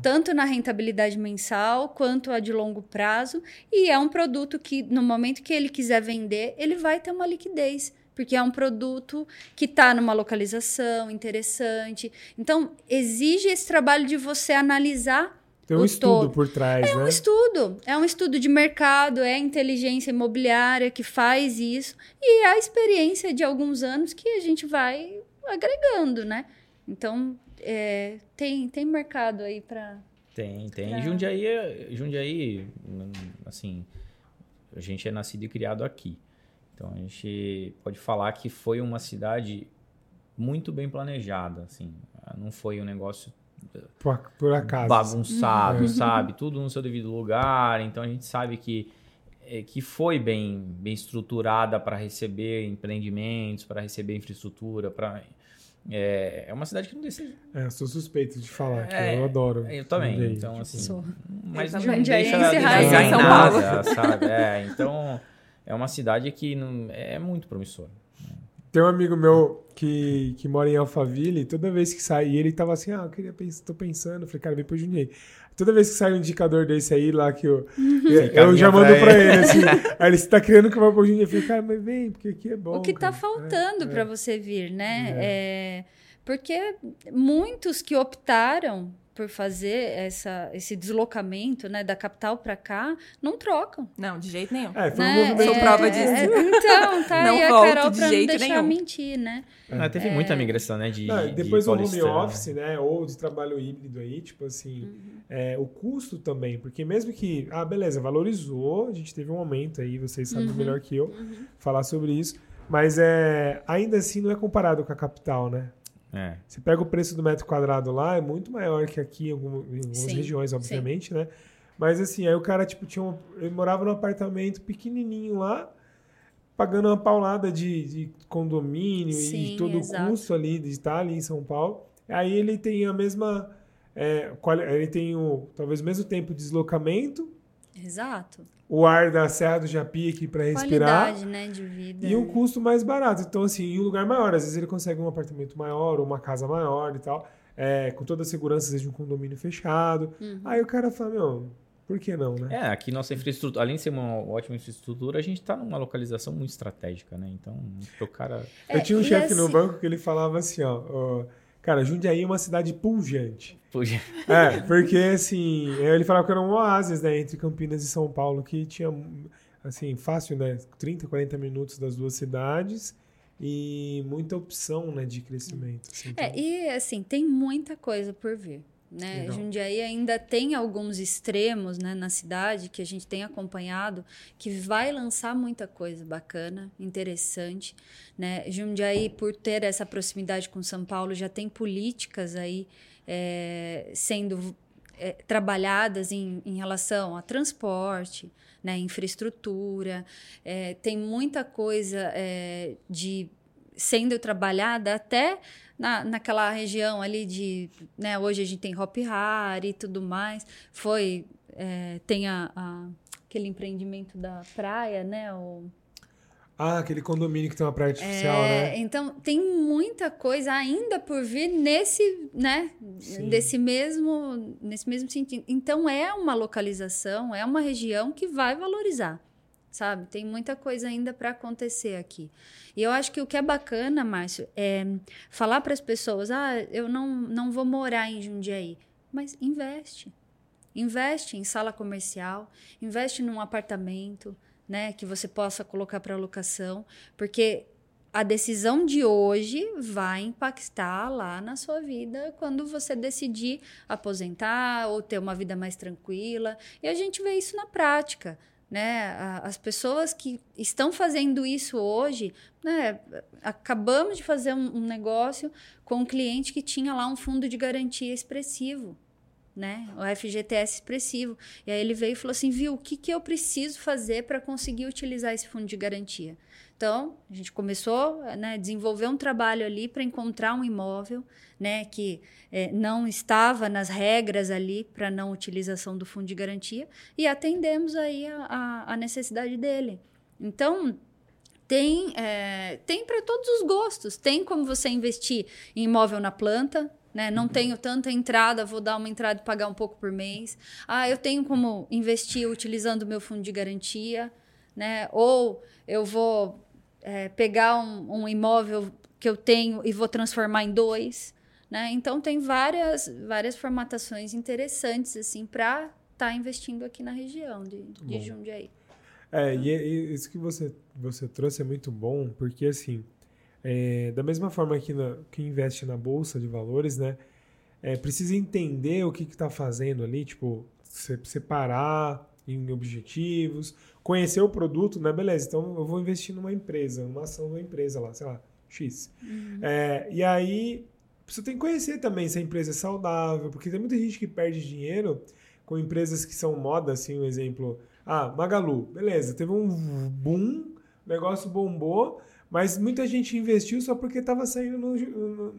Speaker 3: Tanto na rentabilidade mensal quanto a de longo prazo. E é um produto que, no momento que ele quiser vender, ele vai ter uma liquidez. Porque é um produto que está numa localização interessante. Então, exige esse trabalho de você analisar
Speaker 1: tem um estudo todo. por trás,
Speaker 3: é
Speaker 1: né?
Speaker 3: É um estudo. É um estudo de mercado, é a inteligência imobiliária que faz isso. E é a experiência de alguns anos que a gente vai agregando, né? Então, é, tem, tem mercado aí para.
Speaker 4: Tem, tem. Pra... Jundiaí, é, Jundiaí, assim, a gente é nascido e criado aqui. Então a gente pode falar que foi uma cidade muito bem planejada, assim. Não foi um negócio
Speaker 1: por, por acaso.
Speaker 4: bagunçado, uhum. sabe? (laughs) Tudo no seu devido lugar. Então a gente sabe que é, que foi bem, bem estruturada para receber empreendimentos, para receber infraestrutura, para é, é uma cidade que não deixa.
Speaker 1: É, eu sou suspeito de falar, é, eu adoro.
Speaker 4: Eu também. Então, assim. Sou. Mas
Speaker 3: eu
Speaker 4: não
Speaker 3: deixa
Speaker 4: de
Speaker 3: em
Speaker 4: São nada, sabe? É, então, é uma cidade que não, é muito promissora.
Speaker 1: Tem um amigo meu que, que mora em Alphaville, toda vez que sai, ele tava assim, ah, eu queria pensar, tô pensando, eu falei, cara, vem pro Jundiaí. Toda vez que sai um indicador desse aí, lá que eu, eu, eu já mando pra ele, assim, (laughs) aí ele está querendo que eu vá pro Jundiaí. Eu falei, cara, mas vem, porque aqui é bom.
Speaker 3: O que
Speaker 1: cara.
Speaker 3: tá faltando é, para é. você vir, né? É. é. Porque muitos que optaram por fazer essa, esse deslocamento né, da capital para cá, não trocam.
Speaker 2: Não, de jeito nenhum.
Speaker 1: É, foi um né? movimento.
Speaker 2: Sou prova disso.
Speaker 3: É, então, tá não e a Carol de pra não deixar nenhum. mentir, né?
Speaker 4: É. teve muita migração, né? De,
Speaker 1: não, depois de o home office, né? Ou de trabalho híbrido aí, tipo assim, uhum. é, o custo também, porque mesmo que, ah, beleza, valorizou, a gente teve um aumento aí, vocês sabem uhum. melhor que eu uhum. falar sobre isso, mas é, ainda assim não é comparado com a capital, né?
Speaker 4: É.
Speaker 1: Você pega o preço do metro quadrado lá, é muito maior que aqui em, algumas, em algumas sim, regiões, obviamente, sim. né? Mas assim, aí o cara, tipo, tinha um, ele morava num apartamento pequenininho lá, pagando uma paulada de, de condomínio sim, e todo exato. o custo ali de estar ali em São Paulo. Aí ele tem a mesma. É, ele tem o, talvez o mesmo tempo de deslocamento.
Speaker 3: Exato
Speaker 1: o ar da Serra do Japi aqui para respirar.
Speaker 3: Qualidade, né, de vida.
Speaker 1: E um custo mais barato. Então, assim, em um lugar maior. Às vezes ele consegue um apartamento maior ou uma casa maior e tal. É, com toda a segurança, seja um condomínio fechado. Uhum. Aí o cara fala, meu, por que não, né?
Speaker 4: É, aqui nossa infraestrutura, além de ser uma ótima infraestrutura, a gente está numa localização muito estratégica, né? Então, o cara...
Speaker 1: É, Eu tinha um chefe assim... no banco que ele falava assim, ó... ó Cara, Jundiaí é uma cidade pujante.
Speaker 4: Pujante.
Speaker 1: É, porque assim, ele falava que era um oásis, né, entre Campinas e São Paulo, que tinha, assim, fácil, né, 30, 40 minutos das duas cidades e muita opção, né, de crescimento. Assim,
Speaker 3: é, então... e assim, tem muita coisa por vir. Né? Jundiaí ainda tem alguns extremos né, na cidade que a gente tem acompanhado que vai lançar muita coisa bacana, interessante. Né? Jundiaí, por ter essa proximidade com São Paulo, já tem políticas aí é, sendo é, trabalhadas em, em relação a transporte, né, infraestrutura. É, tem muita coisa de sendo trabalhada até na, naquela região ali de. Né, hoje a gente tem Hop Hari e tudo mais. Foi. É, tem a, a, aquele empreendimento da praia, né? O,
Speaker 1: ah, aquele condomínio que tem uma praia artificial, é,
Speaker 3: né? Então, tem muita coisa ainda por vir nesse, né? Desse mesmo, nesse mesmo sentido. Então, é uma localização, é uma região que vai valorizar. Sabe? Tem muita coisa ainda para acontecer aqui. E eu acho que o que é bacana, Márcio, é falar para as pessoas: ah, eu não, não vou morar em Jundiaí, mas investe. Investe em sala comercial, investe num apartamento, né, que você possa colocar para locação, porque a decisão de hoje vai impactar lá na sua vida quando você decidir aposentar ou ter uma vida mais tranquila. E a gente vê isso na prática. Né? As pessoas que estão fazendo isso hoje, né? acabamos de fazer um, negócio com um cliente que tinha lá um fundo de garantia expressivo né? O FGTS expressivo. E aí ele veio e falou assim: viu, o que, que eu preciso fazer para conseguir utilizar esse fundo de garantia? Então, a gente começou né, a desenvolver um trabalho ali para encontrar um imóvel né, que é, não estava nas regras ali para não utilização do fundo de garantia e atendemos aí a, a, a necessidade dele. Então, tem, é, tem para todos os gostos. Tem como você investir em imóvel na planta, né? Não uhum. tenho tanta entrada, vou dar uma entrada e pagar um pouco por mês. Ah, eu tenho como investir utilizando o meu fundo de garantia, né? Ou eu vou é, pegar um, um, imóvel que eu tenho e vou transformar em dois, né? Então tem várias várias formatações interessantes assim para estar tá investindo aqui na região de, de Jundiaí.
Speaker 1: É, e, e isso que você você trouxe é muito bom, porque assim, é, da mesma forma que na, que investe na bolsa de valores, né? É, precisa entender o que está fazendo ali, tipo, separar em objetivos, conhecer o produto, né? Beleza, então eu vou investir numa empresa, numa ação de uma empresa lá, sei lá, X. Uhum. É, e aí você tem que conhecer também se a empresa é saudável, porque tem muita gente que perde dinheiro com empresas que são moda, assim, um exemplo. Ah, Magalu, beleza, teve um boom, o negócio bombou, mas muita gente investiu só porque estava saindo no, no,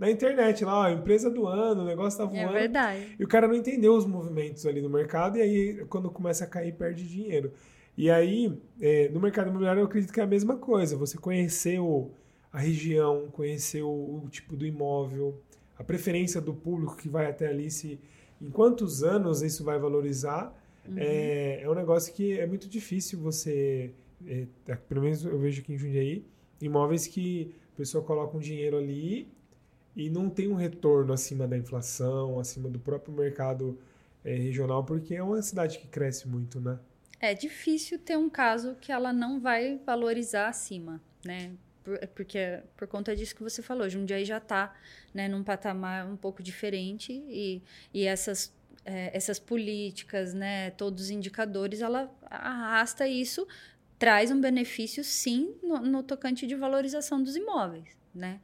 Speaker 1: na internet lá, ó, empresa do ano, o negócio tá voando.
Speaker 3: É verdade.
Speaker 1: E o cara não entendeu os movimentos ali no mercado e aí quando começa a cair perde dinheiro. E aí, é, no mercado imobiliário eu acredito que é a mesma coisa. Você conhecer o, a região, conhecer o, o tipo do imóvel, a preferência do público que vai até ali, se em quantos anos isso vai valorizar, uhum. é, é um negócio que é muito difícil você é, é, pelo menos eu vejo aqui em Jundiaí, imóveis que a pessoa coloca um dinheiro ali e não tem um retorno acima da inflação, acima do próprio mercado é, regional, porque é uma cidade que cresce muito, né?
Speaker 3: É difícil ter um caso que ela não vai valorizar acima, né? Por, porque por conta disso que você falou, Jundiaí já está né, num patamar um pouco diferente e, e essas, é, essas políticas, né, todos os indicadores, ela arrasta isso traz um benefício, sim, no, no tocante de valorização dos imóveis, né?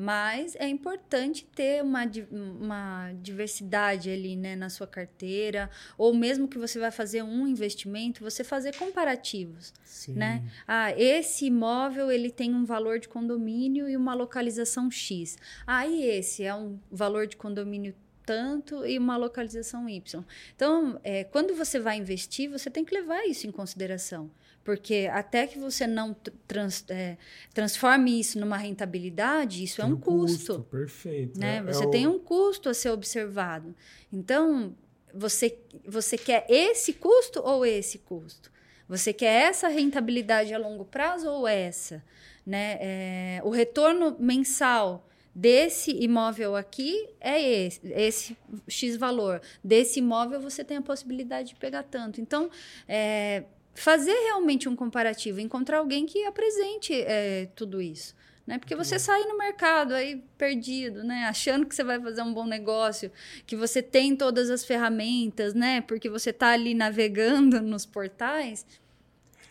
Speaker 3: Mas é importante ter uma, uma diversidade ali né, na sua carteira, ou mesmo que você vai fazer um investimento, você fazer comparativos. Sim. Né? Ah, esse imóvel ele tem um valor de condomínio e uma localização X. Ah, e esse é um valor de condomínio tanto e uma localização Y. Então, é, quando você vai investir, você tem que levar isso em consideração. Porque até que você não trans, é, transforme isso numa rentabilidade, isso é tem é um, um custo. custo.
Speaker 1: Perfeito.
Speaker 3: Né? É, você é tem o... um custo a ser observado. Então, você, você quer esse custo ou esse custo? Você quer essa rentabilidade a longo prazo ou essa? Né? É, o retorno mensal desse imóvel aqui é esse, esse X valor. Desse imóvel você tem a possibilidade de pegar tanto. Então, é, fazer realmente um comparativo, encontrar alguém que apresente é, tudo isso. Né? Porque você sai no mercado aí perdido, né? Achando que você vai fazer um bom negócio, que você tem todas as ferramentas, né? Porque você está ali navegando nos portais.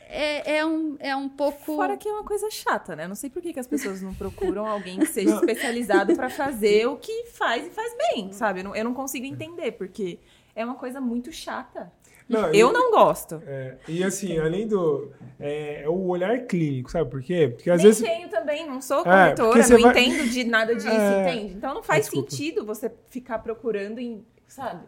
Speaker 3: É, é, um, é um pouco.
Speaker 2: Fora que é uma coisa chata, né? Não sei por que, que as pessoas não procuram (laughs) alguém que seja especializado para fazer o que faz e faz bem, sabe? Eu não, eu não consigo entender, porque é uma coisa muito chata. Não, eu, não gosto.
Speaker 1: É, e assim, além do. É, é, o olhar clínico, sabe por quê?
Speaker 2: Porque às Nem vezes. tenho também, não sou é, corretora, não vai... entendo de nada disso, é... entende? Então não faz ah, sentido você ficar procurando em. Sabe?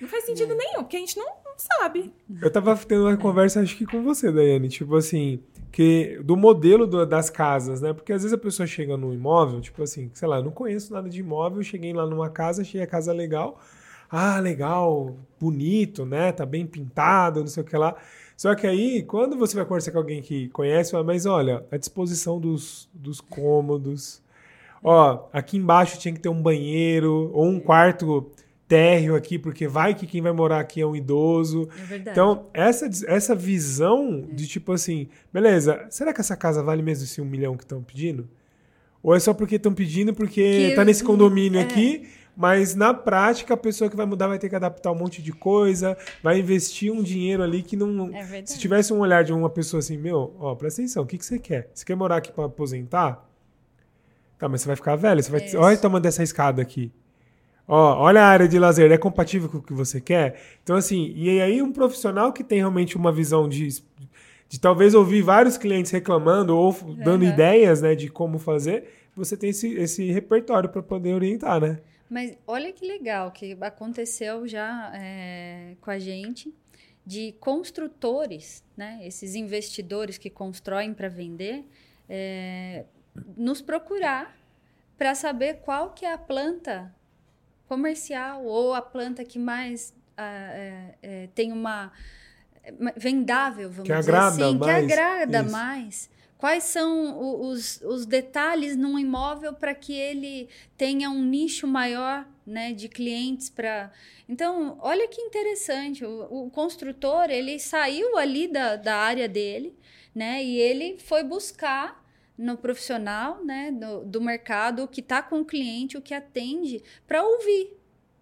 Speaker 2: Não faz sentido é. nenhum, porque a gente não, não sabe.
Speaker 1: Eu tava tendo uma conversa, acho que com você, Daiane, tipo assim, que do modelo do, das casas, né? Porque às vezes a pessoa chega num imóvel, tipo assim, sei lá, eu não conheço nada de imóvel, cheguei lá numa casa, achei a casa legal ah, legal, bonito, né? Tá bem pintado, não sei o que lá. Só que aí, quando você vai conversar com alguém que conhece, fala, mas olha, a disposição dos, dos cômodos. Ó, aqui embaixo tinha que ter um banheiro ou um quarto térreo aqui, porque vai que quem vai morar aqui é um idoso.
Speaker 3: É verdade.
Speaker 1: Então, essa, essa visão de tipo assim, beleza, será que essa casa vale mesmo esse um milhão que estão pedindo? Ou é só porque estão pedindo porque
Speaker 3: Que-
Speaker 1: tá nesse condomínio
Speaker 3: é.
Speaker 1: aqui, mas na prática a pessoa que vai mudar vai ter que adaptar um monte de coisa, vai investir um dinheiro ali que não.
Speaker 3: É.
Speaker 1: Se tivesse um olhar de uma pessoa assim, meu, ó, presta atenção, o que, que você quer? Você quer morar aqui para aposentar? Tá, mas você vai ficar velho, você vai.
Speaker 3: Isso.
Speaker 1: Olha o tamanho dessa escada aqui. Ó, olha a área de lazer, é compatível com o que você quer? Então, assim, e aí um profissional que tem realmente uma visão de, de talvez ouvir vários clientes reclamando ou dando
Speaker 3: Aham.
Speaker 1: ideias, né, de como fazer, você tem esse, esse repertório para poder orientar, né?
Speaker 3: Mas olha que legal que aconteceu já é, com a gente de construtores, né? Esses investidores que constroem para vender, é, nos procurar para saber qual que é a planta comercial ou a planta que mais é, é, tem uma vendável, vamos
Speaker 1: Que
Speaker 3: dizer
Speaker 1: agrada
Speaker 3: assim, que
Speaker 1: mais,
Speaker 3: agrada
Speaker 1: isso.
Speaker 3: mais. Quais são os, os detalhes num imóvel para que ele tenha um nicho maior né, de clientes para. Então, olha que interessante. O, o construtor ele saiu ali da, da área dele, né? E ele foi buscar no profissional né, do, do mercado o que está com o cliente, o que atende, para ouvir.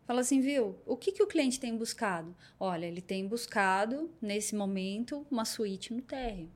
Speaker 3: Fala assim, viu? O que, que o cliente tem buscado? Olha, ele tem buscado, nesse momento, uma suíte no térreo.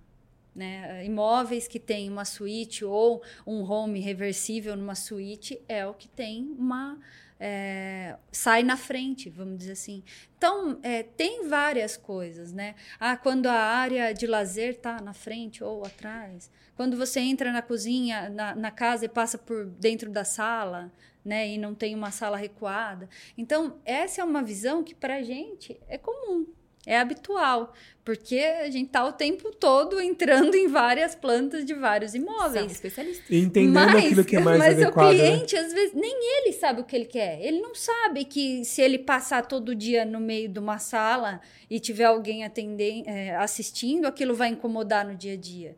Speaker 3: Né? Imóveis que têm uma suíte ou um home reversível numa suíte é o que tem uma. é, sai na frente, vamos dizer assim. Então, é, tem várias coisas, né? Ah, quando a área de lazer está na frente ou atrás. Quando você entra na cozinha, na, na casa e passa por dentro da sala, né? E não tem uma sala recuada. Então, essa é uma visão que para gente é comum, é habitual, porque a gente tá o tempo todo entrando em várias plantas de vários
Speaker 2: São
Speaker 3: imóveis.
Speaker 2: especialistas.
Speaker 1: Entendendo aquilo que é mais
Speaker 3: mas
Speaker 1: adequado.
Speaker 3: o
Speaker 1: né?
Speaker 3: cliente, às vezes, nem ele sabe o que ele quer. Ele não sabe que se ele passar todo dia no meio de uma sala e tiver alguém atendendo, é, assistindo, aquilo vai incomodar no dia a dia,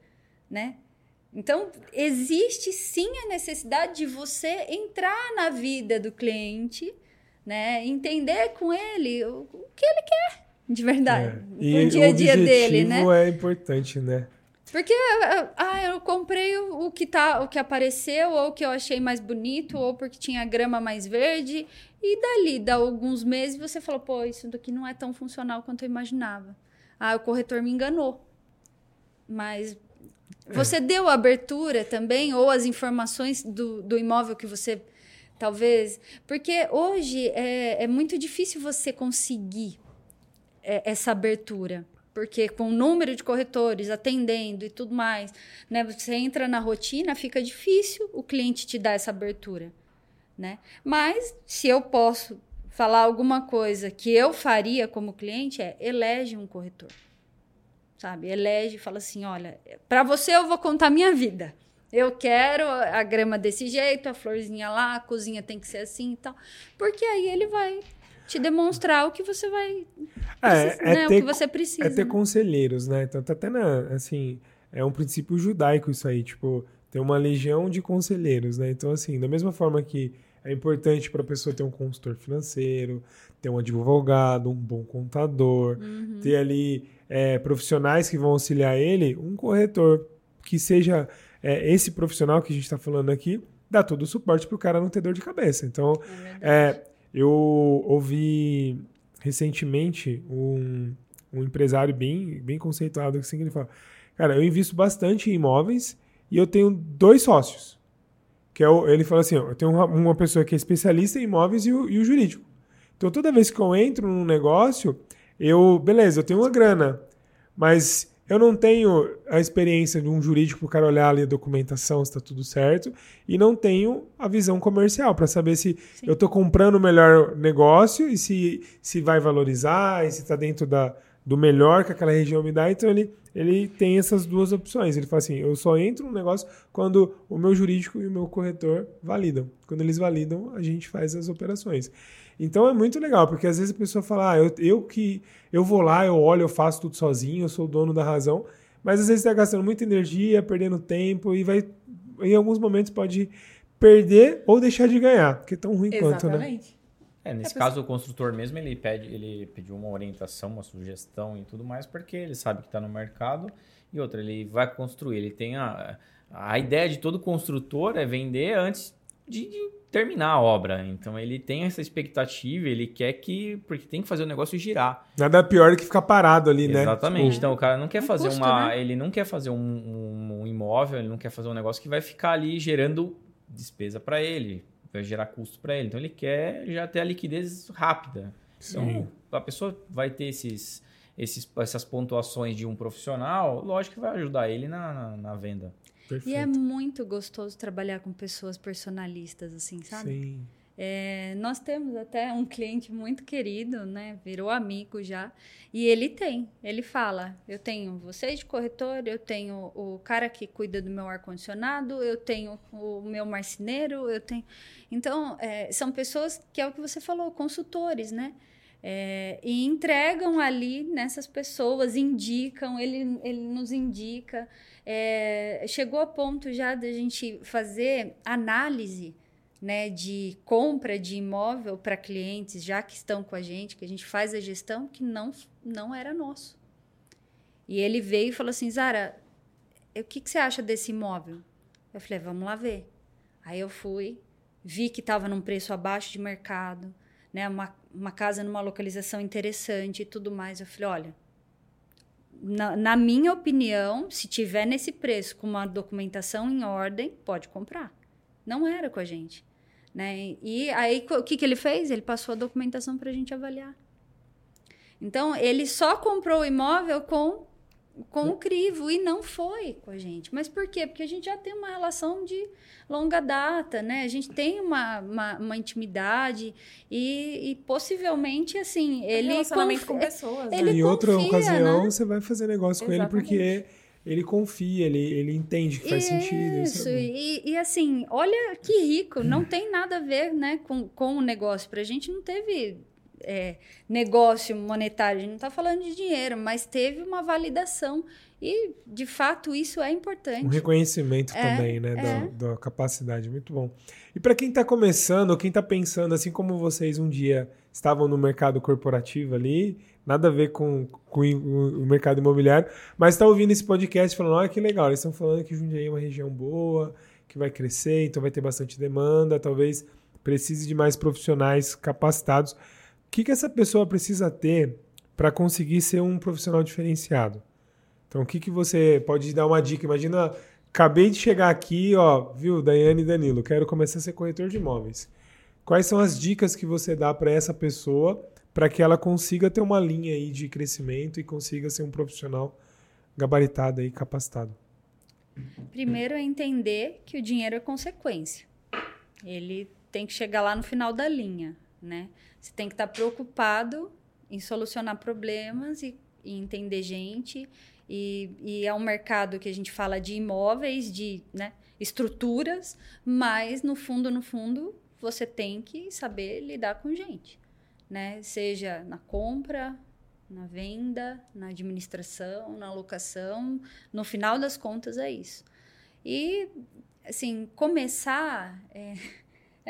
Speaker 3: né? Então, existe sim a necessidade de você entrar na vida do cliente, né? Entender com ele o, o que ele quer, de verdade,
Speaker 1: É.
Speaker 3: No dia a dia dele, né?
Speaker 1: é importante, né?
Speaker 3: Porque ah, ah, eu comprei o, que tá, o que apareceu, ou o que eu achei mais bonito, ou porque tinha grama mais verde, e dali, dá alguns meses, você falou, pô, isso daqui não é tão funcional quanto eu imaginava. Ah, o corretor me enganou. Mas você deu a abertura também, ou as informações do, do imóvel que você talvez. Porque hoje é, é muito difícil você conseguir é, essa abertura. Porque com o número de corretores atendendo e tudo mais, né? Você entra na rotina, fica difícil o cliente te dar essa abertura, né? Mas se eu posso falar alguma coisa que eu faria como cliente é elege um corretor. Sabe? Elege e fala assim, olha, para você eu vou contar minha vida. Eu quero a grama desse jeito, a florzinha lá, a cozinha tem que ser assim e tal. Porque aí ele vai te demonstrar o que você vai
Speaker 1: É,
Speaker 3: precisa-
Speaker 1: é
Speaker 3: né,
Speaker 1: ter
Speaker 3: o que você precisa.
Speaker 1: É ter conselheiros, né? Então tá até na, assim, é um princípio judaico isso aí, tipo, tem uma legião de conselheiros, né? Então assim, da mesma forma que é importante para a pessoa ter um consultor financeiro, ter um advogado, um bom contador,
Speaker 3: Uhum.
Speaker 1: ter ali é, profissionais que vão auxiliar ele, um corretor que seja é, esse profissional que a gente está falando aqui, dá todo o suporte para o cara não ter dor de cabeça. Então, é, eu ouvi recentemente um, um empresário bem, bem conceituado assim, que ele fala: Cara, eu invisto bastante em imóveis e eu tenho dois sócios. Que é o, ele fala assim: eu tenho uma, uma pessoa que é especialista em imóveis e o, e o jurídico. Então toda vez que eu entro num negócio, eu, beleza, eu tenho uma grana, mas eu não tenho a experiência de um jurídico para o cara olhar ali a documentação, se está tudo certo, e não tenho a visão comercial para saber se eu estou comprando o melhor negócio e se, se vai valorizar, e se está dentro da, do melhor que aquela região me dá, então ele, ele tem essas duas opções. Ele fala assim: eu só entro no negócio quando o meu jurídico e o meu corretor validam. Quando eles validam, a gente faz as operações. Então é muito legal, porque às vezes a pessoa fala: ah, eu, eu que eu vou lá, eu olho, eu faço tudo sozinho, eu sou o dono da razão. Mas às vezes está gastando muita energia, perdendo tempo e vai, em alguns momentos, pode perder ou deixar de ganhar, porque é tão ruim
Speaker 2: Exatamente.
Speaker 1: quanto, né?
Speaker 4: É, nesse
Speaker 2: É,
Speaker 4: caso, o construtor mesmo, ele pede, ele pediu uma orientação, uma sugestão e tudo mais, porque ele sabe que está no mercado. E outra, ele vai construir, ele tem a... A ideia de todo construtor é vender antes de, de terminar a obra. Então, ele tem essa expectativa, ele quer que... Porque tem que fazer o negócio girar.
Speaker 1: Nada pior do que ficar parado ali, né?
Speaker 4: Exatamente. Então, o cara não quer
Speaker 3: Um
Speaker 4: fazer
Speaker 3: custo,
Speaker 4: uma...
Speaker 3: né?
Speaker 4: Ele não quer fazer um, um- um imóvel, ele não quer fazer um negócio que vai ficar ali gerando despesa para ele, vai gerar custo para ele. Então, ele quer já ter a liquidez rápida.
Speaker 1: Sim.
Speaker 4: Então, a pessoa vai ter esses, esses, essas pontuações de um profissional, lógico que vai ajudar ele na, na, na venda.
Speaker 1: Perfeito.
Speaker 3: E é muito gostoso trabalhar com pessoas personalistas, assim, sabe?
Speaker 1: Sim.
Speaker 3: É, nós temos até um cliente muito querido, né? Virou amigo já. E ele tem, ele fala: eu tenho vocês de corretor, eu tenho o cara que cuida do meu ar-condicionado, eu tenho o meu marceneiro, eu tenho. Então, é, são pessoas que é o que você falou, consultores, né? É, e entregam ali nessas pessoas, indicam, ele, ele nos indica. É, chegou a ponto já da gente fazer análise né, de compra de imóvel para clientes já que estão com a gente, que a gente faz a gestão, que não, não era nosso. E ele veio e falou assim: Zara, o que, que você acha desse imóvel? Eu falei: vamos lá ver. Aí eu fui, vi que estava num preço abaixo de mercado, né, uma, uma casa numa localização interessante e tudo mais. Eu falei: olha, na, na minha opinião, se tiver nesse preço com uma documentação em ordem, pode comprar. Não era com a gente. Né? E aí, o que, que ele fez? Ele passou a documentação para a gente avaliar. Então, ele só comprou o imóvel com, com o crivo e não foi com a gente. Mas por quê? Porque a gente já tem uma relação de longa data, né? A gente tem uma, uma, uma intimidade e, e possivelmente, assim, ele...
Speaker 2: Relacionamento
Speaker 3: conf-
Speaker 2: com pessoas.
Speaker 3: ele
Speaker 2: né?
Speaker 1: em outra
Speaker 3: confia,
Speaker 1: ocasião,
Speaker 3: né?
Speaker 1: você vai fazer negócio com
Speaker 2: Exatamente.
Speaker 1: ele porque ele confia, ele, ele entende que faz sentido.
Speaker 3: Isso,
Speaker 1: é bom.
Speaker 3: e, e assim, olha que rico, não tem nada a ver né, com, com o negócio. Pra gente não teve é, negócio monetário, a gente não tá falando de dinheiro, mas teve uma validação. E, de fato, isso é importante.
Speaker 1: Um reconhecimento
Speaker 3: É,
Speaker 1: também, né?
Speaker 3: é.
Speaker 1: Da, da capacidade. Muito bom. E para quem está começando, ou quem está pensando, assim como vocês um dia estavam no mercado corporativo ali, nada a ver com, com o o mercado imobiliário, mas está ouvindo esse podcast falando: olha que legal, eles estão falando que Jundiaí é uma região boa, que vai crescer, então vai ter bastante demanda, talvez precise de mais profissionais capacitados. Que, que essa pessoa precisa ter para conseguir ser um profissional diferenciado? Então, o que, que você pode dar uma dica? Imagina, acabei de chegar aqui, ó, viu, Daiane e Danilo, quero começar a ser corretor de imóveis. Quais são as dicas que você dá para essa pessoa para que ela consiga ter uma linha aí de crescimento e consiga ser um profissional gabaritado e capacitado?
Speaker 3: Primeiro é entender que o dinheiro é consequência. Ele tem que chegar lá no final da linha, né? Você tem que estar preocupado em solucionar problemas e, e entender gente. E, e é um mercado que a gente fala de imóveis, de né, estruturas, mas no fundo, no fundo, você tem que saber lidar com gente, né? Seja na compra, na venda, na administração, na locação, no final das contas é isso. E assim, começar é,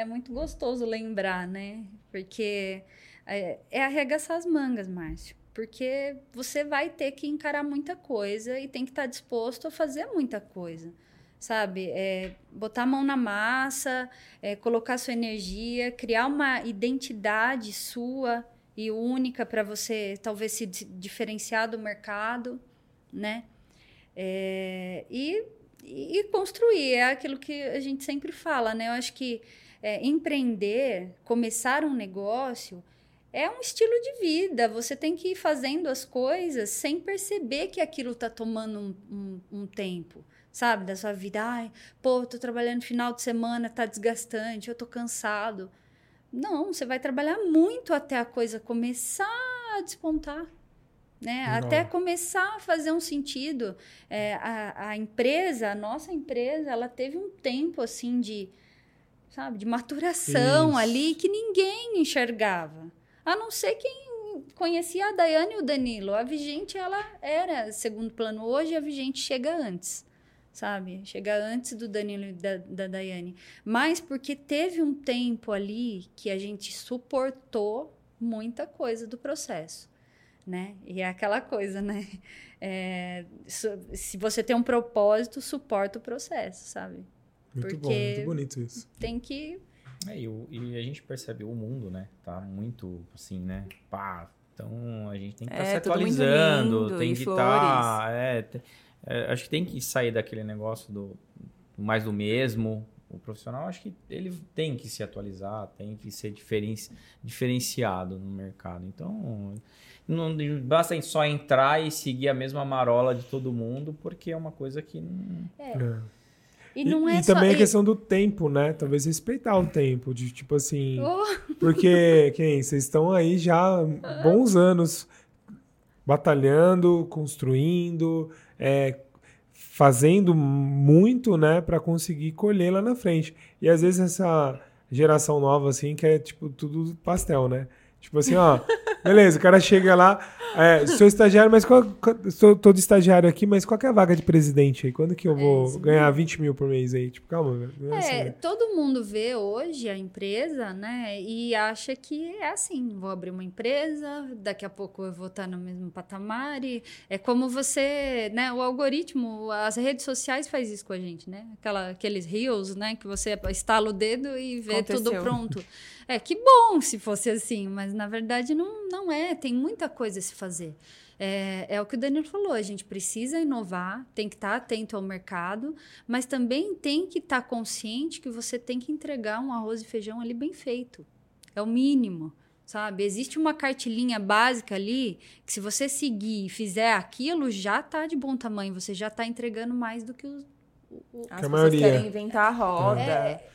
Speaker 3: é muito gostoso lembrar, né? Porque é, é arregaçar as mangas, Márcio. Porque você vai ter que encarar muita coisa e tem que estar disposto a fazer muita coisa. Sabe? É, botar a mão na massa, é, colocar sua energia, criar uma identidade sua e única para você talvez se di- diferenciar do mercado, né? É, e, e construir é aquilo que a gente sempre fala, né? Eu acho que é, empreender, começar um negócio é um estilo de vida. Você tem que ir fazendo as coisas sem perceber que aquilo está tomando um, um, um tempo, sabe? Da sua vida. Ai, pô, tô trabalhando final de semana, tá desgastante, eu tô cansado. Não, você vai trabalhar muito até a coisa começar a despontar. né? Até começar a fazer um sentido. É, a, a empresa, a nossa empresa, ela teve um tempo assim de, sabe, de maturação
Speaker 1: Isso.
Speaker 3: ali que ninguém enxergava. A não ser quem conhecia a Daiane e o Danilo. A Vigente, ela era segundo plano. Hoje a Vigente chega antes, sabe? Chega antes do Danilo e da, da Daiane. Mas porque teve um tempo ali que a gente suportou muita coisa do processo né? E é aquela coisa, né? É, se você tem um propósito, suporta o processo, sabe?
Speaker 1: Muito bom, muito bonito isso.
Speaker 3: Tem que.
Speaker 4: É, e, e a gente percebe o mundo, né? Tá muito assim, né? Pá. Então a gente tem que estar
Speaker 2: É,
Speaker 4: se atualizando,
Speaker 2: lindo,
Speaker 4: tem que estar. é, te- é, acho que tem que sair daquele negócio do, do mais do mesmo. O profissional, acho que ele tem que se atualizar, tem que ser diferenci, diferenciado no mercado. Então, não basta só entrar e seguir a mesma marola de todo mundo, porque é uma coisa que não.
Speaker 1: É.
Speaker 3: E não é
Speaker 1: e
Speaker 3: só.
Speaker 1: também a questão do tempo, né? Talvez respeitar o tempo, de tipo assim. (laughs)
Speaker 3: Oh,
Speaker 1: Porque, quem? Vocês estão aí já bons anos batalhando, construindo, é, fazendo muito, né, para conseguir colher lá na frente. E às vezes essa geração nova, assim, que é tipo tudo pastel, né? Tipo assim, ó, (laughs) beleza, o cara chega lá, é, sou estagiário, mas qual, qual, sou, tô de estagiário aqui, mas qual que é a vaga de presidente aí? Quando que eu vou
Speaker 3: isso
Speaker 1: ganhar 20 mil por mês aí? Tipo, calma, não é, assim,
Speaker 3: é,
Speaker 1: né?
Speaker 3: todo mundo vê hoje a empresa, né? E acha que é assim: vou abrir uma empresa, daqui a pouco eu vou estar no mesmo patamar. E é como você, né? O algoritmo, as redes sociais faz isso com a gente, né? Aquela, aqueles reels, né? Que você estala o dedo e vê tudo
Speaker 2: Aconteceu.
Speaker 3: pronto. É que bom se fosse assim, mas na verdade não, não é. Tem muita coisa a se fazer. É, é o que o Danilo falou, a gente precisa inovar, tem que estar atento ao mercado, mas também tem que estar consciente que você tem que entregar um arroz e feijão ali bem feito. É o mínimo, sabe? Existe uma cartilinha básica ali que se você seguir e fizer aquilo, já tá de bom tamanho, você já tá entregando mais do que os... o- o-
Speaker 2: As
Speaker 1: Que a
Speaker 2: pessoas
Speaker 1: maioria.
Speaker 2: querem inventar a roda.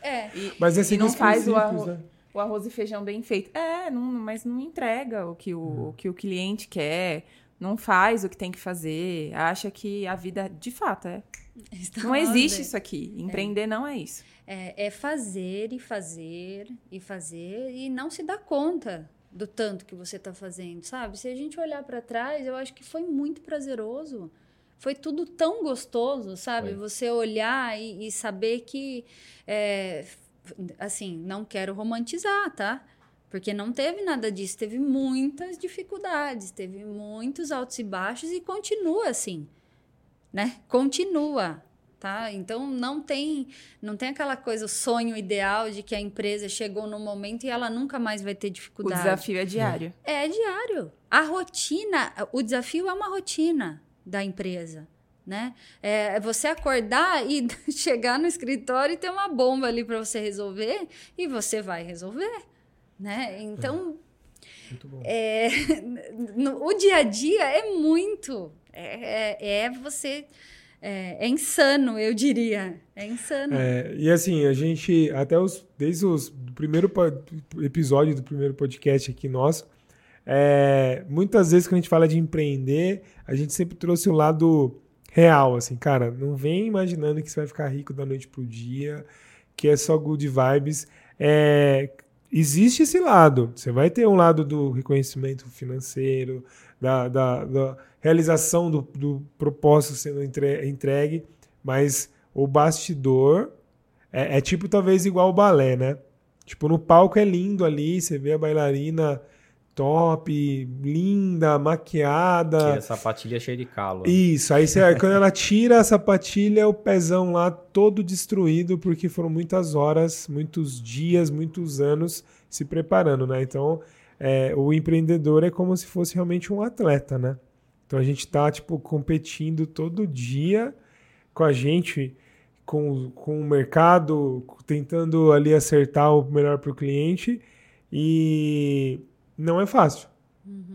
Speaker 3: É,
Speaker 2: E,
Speaker 1: Mas é
Speaker 2: e não
Speaker 1: os
Speaker 2: faz o arroz,
Speaker 1: né?
Speaker 2: O arroz e feijão bem feito. É, não, mas não entrega o que o, o que o cliente quer. Não faz o que tem que fazer. Acha que a vida, de fato, é.
Speaker 3: está
Speaker 2: Não
Speaker 3: lá
Speaker 2: existe isso aqui. Empreender não é isso.
Speaker 3: É, é fazer e fazer e fazer e não se dar conta do tanto que você está fazendo, sabe? Se a gente olhar para trás, eu acho que foi muito prazeroso. Foi tudo tão gostoso, sabe?
Speaker 4: Foi.
Speaker 3: Você olhar e, e saber que, é, assim, não quero romantizar, tá? Porque não teve nada disso, teve muitas dificuldades, teve muitos altos e baixos e continua assim, né? Continua, tá? Então não tem, não tem aquela coisa, o sonho ideal de que a empresa chegou no momento e ela nunca mais vai ter
Speaker 2: O
Speaker 3: dificuldade.
Speaker 2: desafio é diário.
Speaker 3: É diário. A rotina, o desafio é uma rotina da empresa. Né? É você acordar e (laughs) chegar no escritório e ter uma bomba ali para você resolver e você vai resolver. Né? Então,
Speaker 1: bom.
Speaker 3: é, (laughs) no- o dia a dia é muito. É, é, é você. É, é insano, eu diria. É insano.
Speaker 1: É, e assim, a gente, até os, desde os, primeiro episódio do primeiro podcast aqui nosso, é, muitas vezes quando a gente fala de empreender, a gente sempre trouxe o lado real, assim, cara, não vem imaginando que você vai ficar rico da noite pro dia, que é só good vibes. É, existe esse lado, você vai ter um lado do reconhecimento financeiro, da, da, da realização do, do propósito sendo entre- entregue, mas o bastidor é, é tipo talvez igual o balé, né? Tipo, no palco é lindo ali, você vê a bailarina top, linda, maquiada.
Speaker 4: Tira a sapatilha cheia de calo.
Speaker 1: Isso, aí você, quando ela tira a sapatilha, o pezão lá todo destruído, porque foram muitas horas, muitos dias, muitos anos se preparando, né? Então, é, o empreendedor é como se fosse realmente um atleta, né? Então a gente tá, tipo, competindo todo dia com a gente, com, com o mercado, tentando ali acertar o melhor para o cliente e não é fácil,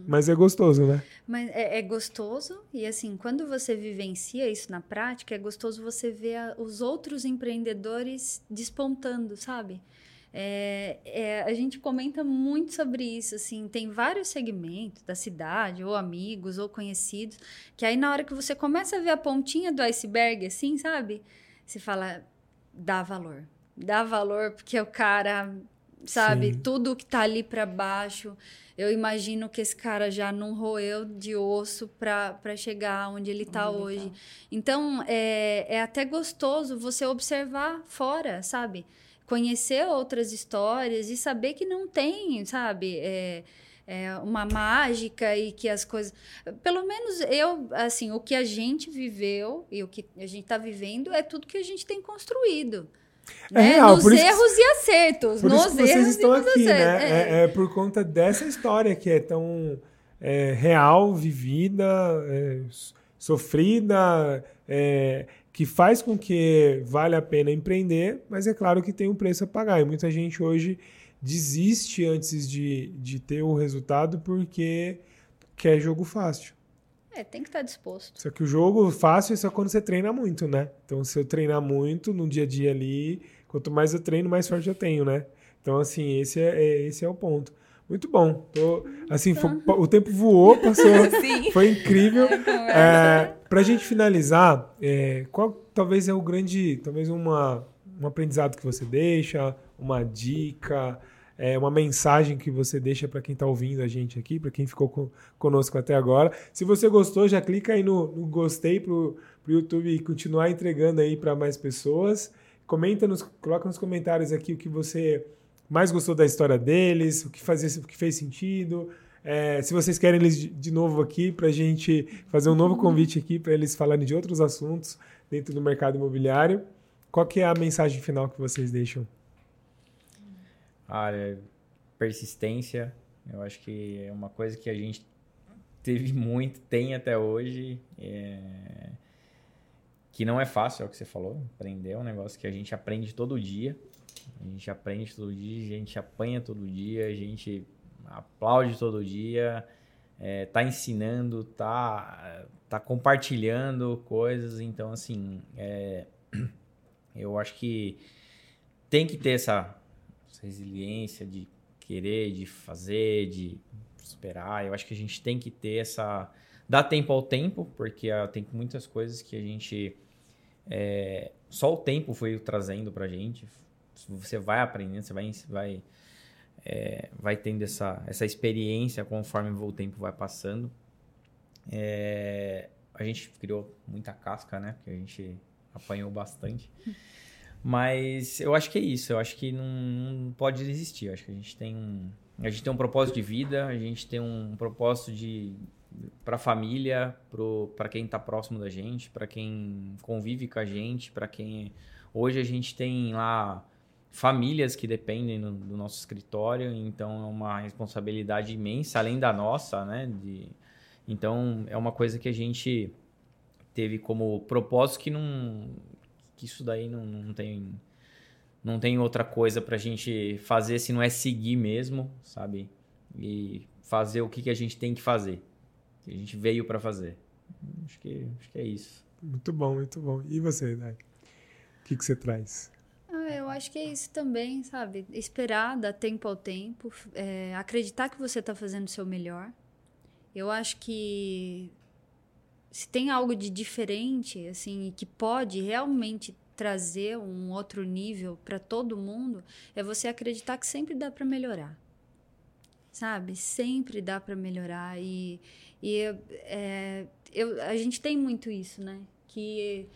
Speaker 1: mas é gostoso, né?
Speaker 3: Mas é, é gostoso e assim, quando você vivencia isso na prática, é gostoso você ver a- os outros empreendedores despontando, sabe? É, é, a gente comenta muito sobre isso, assim, tem vários segmentos da cidade, ou amigos, ou conhecidos, que aí na hora que você começa a ver a pontinha do iceberg, assim, sabe? Você fala, dá valor. Dá valor, porque o cara, sabe, Sim. tudo que tá ali para baixo, eu imagino que esse cara já não roeu de osso para chegar onde ele está hoje. Tá. Então, é, é até gostoso você observar fora, sabe? Conhecer outras histórias e saber que não tem, sabe? É, é uma mágica e que as coisas. Pelo menos eu, assim, o que a gente viveu e o que a gente está vivendo é tudo que a gente tem construído. É né? real, nos erros que, e acertos.
Speaker 1: Por
Speaker 3: nos
Speaker 1: isso que vocês estão aqui, né? É. É, é. por conta dessa história que é tão é, real, vivida, é, sofrida, é, que faz com que vale a pena empreender, mas é claro que tem um preço a pagar. E muita gente hoje desiste antes de, de ter o resultado porque quer jogo fácil.
Speaker 3: É, tem que estar tá disposto.
Speaker 1: Só que o jogo fácil é só quando você treina muito, né? Então, se eu treinar muito no dia a dia ali, quanto mais eu treino, mais sorte eu tenho, né? Então, assim, esse é, é esse é o ponto. Muito bom. Tô, assim, foi, o tempo voou, passou. (laughs) foi incrível. É, Para a gente finalizar, é, qual talvez é o grande, talvez uma, um aprendizado que você deixa, uma dica, é, uma mensagem que você deixa para quem está ouvindo a gente aqui, para quem ficou com, conosco até agora. Se você gostou, já clica aí no, no gostei para o YouTube continuar entregando aí para mais pessoas. Comenta nos, coloca nos comentários aqui o que você mais gostou da história deles, o que, fazia, o que fez sentido. É, se vocês querem eles de novo aqui, para a gente fazer um novo convite aqui para eles falarem de outros assuntos dentro do mercado imobiliário, qual que é a mensagem final que vocês deixam?
Speaker 4: Olha, persistência, eu acho que é uma coisa que a gente teve (laughs) muito, tem até hoje. É... Que não é fácil, é o que você falou. Aprender é um negócio que a gente aprende todo dia. A gente aprende todo dia, a gente apanha todo dia, a gente aplaude todo dia, é, tá ensinando, tá, tá compartilhando coisas. Então, assim, é, (clears throat) eu acho que tem que ter essa essa resiliência de querer, de fazer, de superar. Eu acho que a gente tem que ter essa. Dar tempo ao tempo, porque uh, tem muitas coisas que a gente. É, só o tempo foi trazendo pra gente. Você vai aprendendo, você vai, vai, é, vai tendo essa, essa experiência conforme o tempo vai passando. É, a gente criou muita casca, né? Porque a gente apanhou bastante. (laughs) Mas eu acho que é isso. Eu acho que não, não pode desistir. Eu acho que a gente tem um, a gente tem um propósito de vida, a gente tem um propósito de para a família, para quem está próximo da gente, para quem convive com a gente, para quem hoje a gente tem lá famílias que dependem do, do, nosso escritório, então é uma responsabilidade imensa além da nossa, né? De, então é uma coisa que a gente teve como propósito que não que isso daí não, não tem não tem outra coisa pra gente fazer se não é seguir mesmo, sabe? E fazer o que, que a gente tem que fazer. Que a gente veio para fazer. Acho que, acho que é isso.
Speaker 1: Muito bom, muito bom. E você, Dai? O que, que você traz?
Speaker 3: Ah, eu acho que é isso também, sabe? Esperar, dar tempo ao tempo, é, acreditar que você está fazendo o seu melhor. Eu acho que se tem algo de diferente, assim, que pode realmente trazer um outro nível para todo mundo, é você acreditar que sempre dá para melhorar. Sabe? Sempre dá para melhorar. E, e é, eu, a gente tem muito isso, né? Que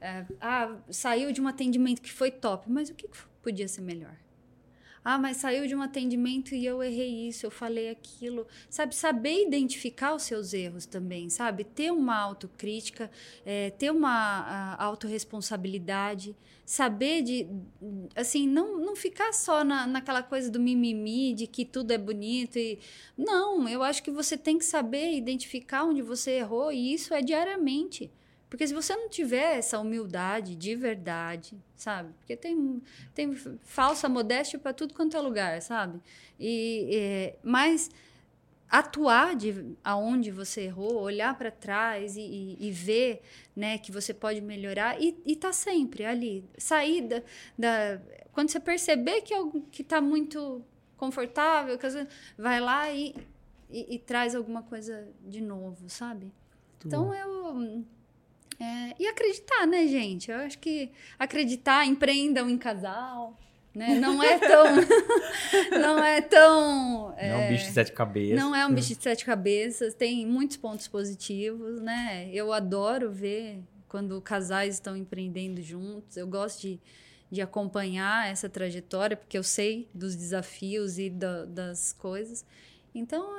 Speaker 3: é, ah, saiu de um atendimento que foi top, mas o que podia ser melhor? Ah, mas saiu de um atendimento e eu errei isso, eu falei aquilo. Sabe, saber identificar os seus erros também, sabe? Ter uma autocrítica, é, ter uma autorresponsabilidade, saber de. Assim, não, não ficar só na, naquela coisa do mimimi, de que tudo é bonito. e Não, eu acho que você tem que saber identificar onde você errou e isso é diariamente. Porque se você não tiver essa humildade de verdade, sabe? Porque tem, tem falsa modéstia para tudo quanto é lugar, sabe? E, é, mas atuar de aonde você errou, olhar para trás e, e, e, ver né, que você pode melhorar e, e tá sempre ali. Sair da, da, Quando você perceber que, é que tá muito confortável, vai lá e, e, traz alguma coisa de novo, sabe? Então eu. É, e acreditar, né, gente? Eu acho que acreditar, empreendam em casal. Né? Não é tão. (laughs) não é tão.
Speaker 4: É, não é um bicho de sete cabeças.
Speaker 3: Não é um bicho de sete cabeças. Tem muitos pontos positivos, né? Eu adoro ver quando casais estão empreendendo juntos. Eu gosto de, de acompanhar essa trajetória, porque eu sei dos desafios e da, das coisas. Então,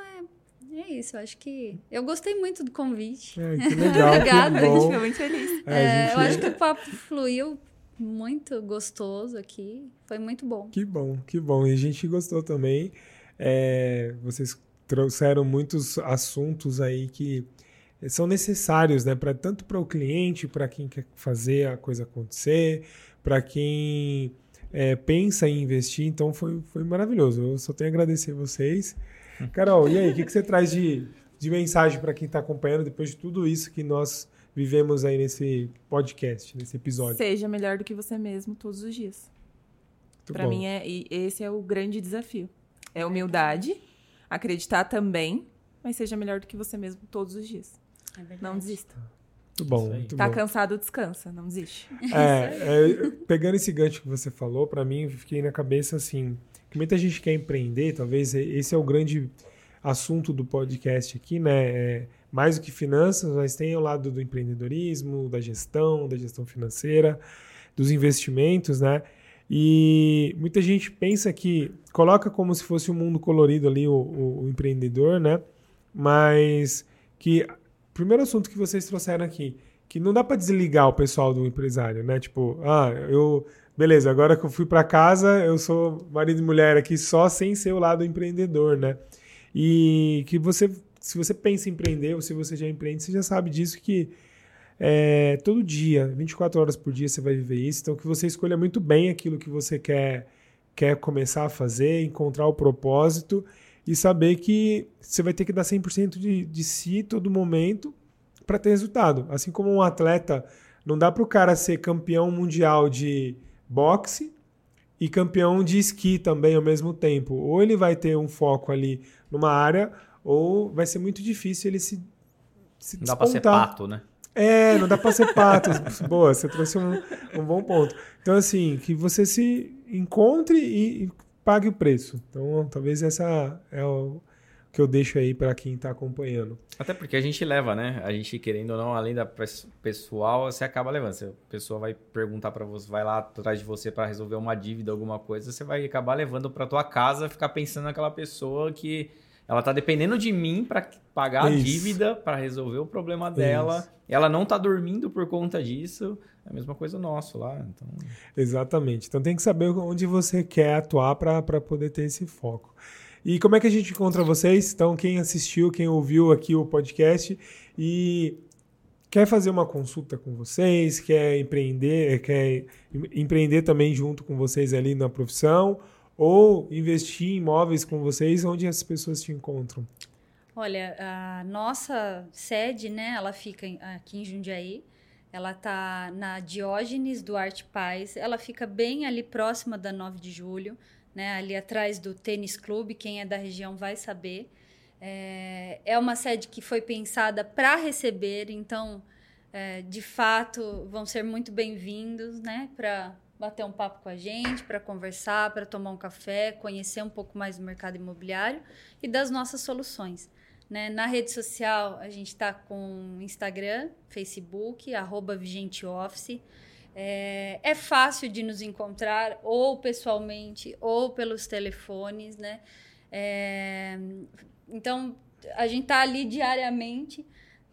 Speaker 3: é, é isso, eu acho que. Eu gostei muito do convite.
Speaker 1: É, que legal. (laughs)
Speaker 3: Obrigada,
Speaker 1: que
Speaker 2: a gente ficou muito feliz.
Speaker 3: É, é, gente... Eu acho que o papo fluiu muito gostoso aqui. Foi muito bom.
Speaker 1: Que bom, que bom. E a gente gostou também. É, vocês trouxeram muitos assuntos aí que são necessários, né? Pra, tanto para o cliente, para quem quer fazer a coisa acontecer, para quem é, pensa em investir. Então foi, foi maravilhoso. Eu só tenho a agradecer a vocês. Carol, e aí, o que, que você traz de, de mensagem para quem está acompanhando depois de tudo isso que nós vivemos aí nesse podcast, nesse episódio.
Speaker 2: Seja melhor do que você mesmo todos os dias. Para mim é e esse é o grande desafio. É humildade, acreditar também, mas seja melhor do que você mesmo todos os dias. É não desista.
Speaker 1: Muito bom, muito
Speaker 2: tá
Speaker 1: bom.
Speaker 2: cansado, descansa, não desiste.
Speaker 1: É, é, pegando esse gancho que você falou, para mim, fiquei na cabeça assim, muita gente quer empreender, talvez esse é o grande assunto do podcast aqui, né? É, mais do que finanças, mas tem o lado do empreendedorismo, da gestão, da gestão financeira, dos investimentos, né? E muita gente pensa que coloca como se fosse um mundo colorido ali o, o, o empreendedor, né? Mas que primeiro assunto que vocês trouxeram aqui, que não dá para desligar o pessoal do empresário, né? Tipo, ah, eu beleza, agora que eu fui para casa, eu sou marido e mulher aqui só sem ser o lado empreendedor, né? E que você se você pensa em empreender ou se você já empreende, você já sabe disso que é, todo dia, 24 horas por dia você vai viver isso. Então que você escolha muito bem aquilo que você quer, quer começar a fazer, encontrar o propósito e saber que você vai ter que dar 100% de, de si todo momento para ter resultado. Assim como um atleta, não dá para o cara ser campeão mundial de boxe e campeão de esqui também ao mesmo tempo. Ou ele vai ter um foco ali numa área, ou vai ser muito difícil ele se, se
Speaker 4: Não dá para ser pato, né?
Speaker 1: É, não dá para ser pato. (laughs) Boa, você trouxe um, um, bom ponto. Então, assim, que você se encontre e, e pague o preço. Então, talvez essa é o que eu deixo aí para quem está acompanhando.
Speaker 4: Até porque a gente leva, né? A gente querendo ou não, além da pessoal, você acaba levando. Se a pessoa vai perguntar para você, vai lá atrás de você para resolver uma dívida, alguma coisa, você vai acabar levando para tua casa, ficar pensando naquela pessoa que ela tá dependendo de mim para pagar Isso. a dívida, para resolver o problema dela. Isso. Ela não tá dormindo por conta disso. É a mesma coisa nosso lá. Então...
Speaker 1: Exatamente. Então tem que saber onde você quer atuar para poder ter esse foco. E como é que a gente encontra vocês? Então, quem assistiu, quem ouviu aqui o podcast e quer fazer uma consulta com vocês, quer empreender, quer empreender também junto com vocês ali na profissão, ou investir em imóveis com vocês, onde as pessoas te encontram?
Speaker 3: Olha, a nossa sede, né, ela fica aqui em Jundiaí. Ela tá na Diógenes Duarte Paz. Ela fica bem ali próxima da 9 de julho, né, ali atrás do Tênis Clube. Quem é da região vai saber. É, é uma sede que foi pensada para receber, então, é, de fato, vão ser muito bem-vindos, né, para bater um papo com a gente, para conversar, para tomar um café, conhecer um pouco mais do mercado imobiliário e das nossas soluções. Né? Na rede social, a gente está com Instagram, Facebook, arroba VigenteOffice. É, é fácil de nos encontrar ou pessoalmente ou pelos telefones, né? É, então, a gente está ali diariamente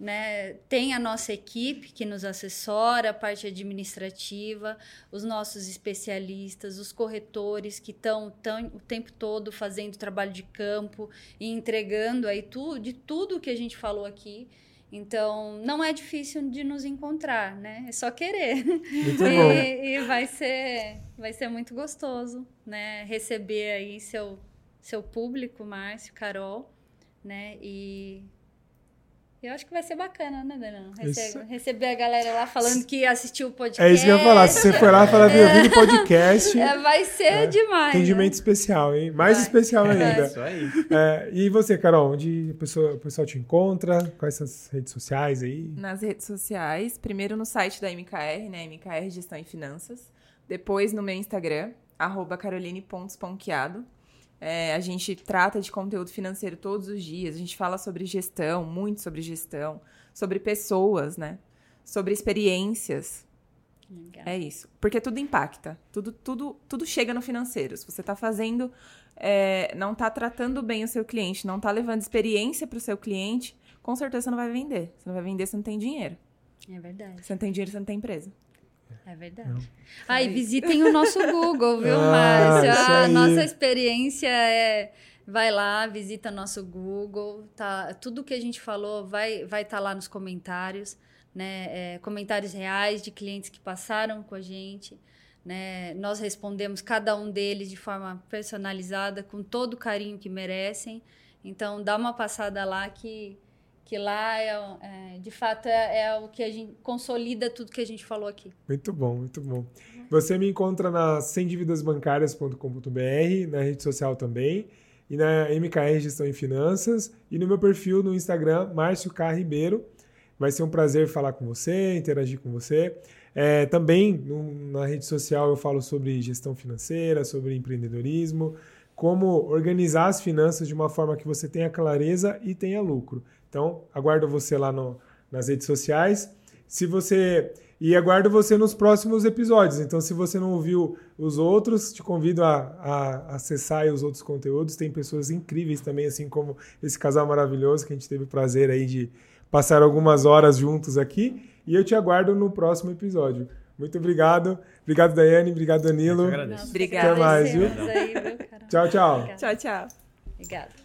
Speaker 3: né? Tem a nossa equipe que nos assessora, a parte administrativa, os nossos especialistas, os corretores que estão o tempo todo fazendo trabalho de campo e entregando aí tudo, de tudo que a gente falou aqui. Então, não é difícil de nos encontrar, né? É só querer.
Speaker 1: Muito (laughs) e, bom.
Speaker 3: e vai ser, vai ser muito gostoso, né? Receber aí seu, seu público, Márcio, Carol né? E eu acho que vai ser bacana, né. Rece receber a galera lá falando que assistiu o podcast.
Speaker 1: É isso que eu ia falar. Se você for lá e falar, viu, eu vi no podcast.
Speaker 3: É, vai ser
Speaker 1: É.
Speaker 3: demais.
Speaker 1: Atendimento
Speaker 3: né?
Speaker 1: especial, hein? Mais
Speaker 3: Vai.
Speaker 1: especial
Speaker 3: Vai.
Speaker 1: ainda.
Speaker 4: Isso aí.
Speaker 1: É, e você, Carol, onde pessoa, o pessoal te encontra? Quais são as redes sociais aí?
Speaker 2: Nas redes sociais, primeiro no site da MKR, né? MKR Gestão e Finanças. Depois no meu Instagram, arroba caroline.esponqueado. É, a gente trata de conteúdo financeiro todos os dias. A gente fala sobre gestão, muito sobre gestão, sobre pessoas, né? Sobre experiências.
Speaker 3: Legal.
Speaker 2: É isso. Porque tudo impacta. Tudo, tudo, tudo chega no financeiro. Se você está fazendo, é, não está tratando bem o seu cliente, não está levando experiência para o seu cliente, com certeza você não vai vender. Você não vai vender se não tem dinheiro.
Speaker 3: É verdade.
Speaker 2: Se não tem dinheiro, você não tem empresa.
Speaker 3: É verdade. Ah,
Speaker 2: Aí.
Speaker 3: visitem o nosso Google, viu, (laughs)
Speaker 1: Ah,
Speaker 3: Márcio?
Speaker 1: isso
Speaker 3: A nossa experiência é. Vai lá, visita nosso Google. Tá, tudo que a gente falou vai estar vai tá lá nos comentários, né? É, comentários reais de clientes que passaram com a gente. Né? Nós respondemos cada um deles de forma personalizada, com todo o carinho que merecem. Então, dá uma passada lá que, que lá, é, é, de fato, é, é o que a gente consolida tudo que a gente falou aqui.
Speaker 1: Muito bom, muito bom. Você me encontra na semdividasbancarias.com.br, na rede social também, e na MKR Gestão em Finanças, e no meu perfil no Instagram, Márcio K. Ribeiro. Vai ser um prazer falar com você, interagir com você. É, também no- na rede social eu falo sobre gestão financeira, sobre empreendedorismo, como organizar as finanças de uma forma que você tenha clareza e tenha lucro. Então, aguardo você lá no- nas redes sociais. Se você e aguardo você nos próximos episódios. Então, se você não ouviu os outros, te convido a, a acessar os outros conteúdos. Tem pessoas incríveis também, assim como esse casal maravilhoso que a gente teve o prazer aí de passar algumas horas juntos aqui. E eu te aguardo no próximo episódio. Muito obrigado. Obrigado, Daiane. Obrigado, Danilo.
Speaker 2: Obrigada.
Speaker 1: Até mais, viu?
Speaker 3: aí?
Speaker 1: Tchau, tchau.
Speaker 3: Obrigada.
Speaker 2: Tchau, tchau.
Speaker 3: Obrigada.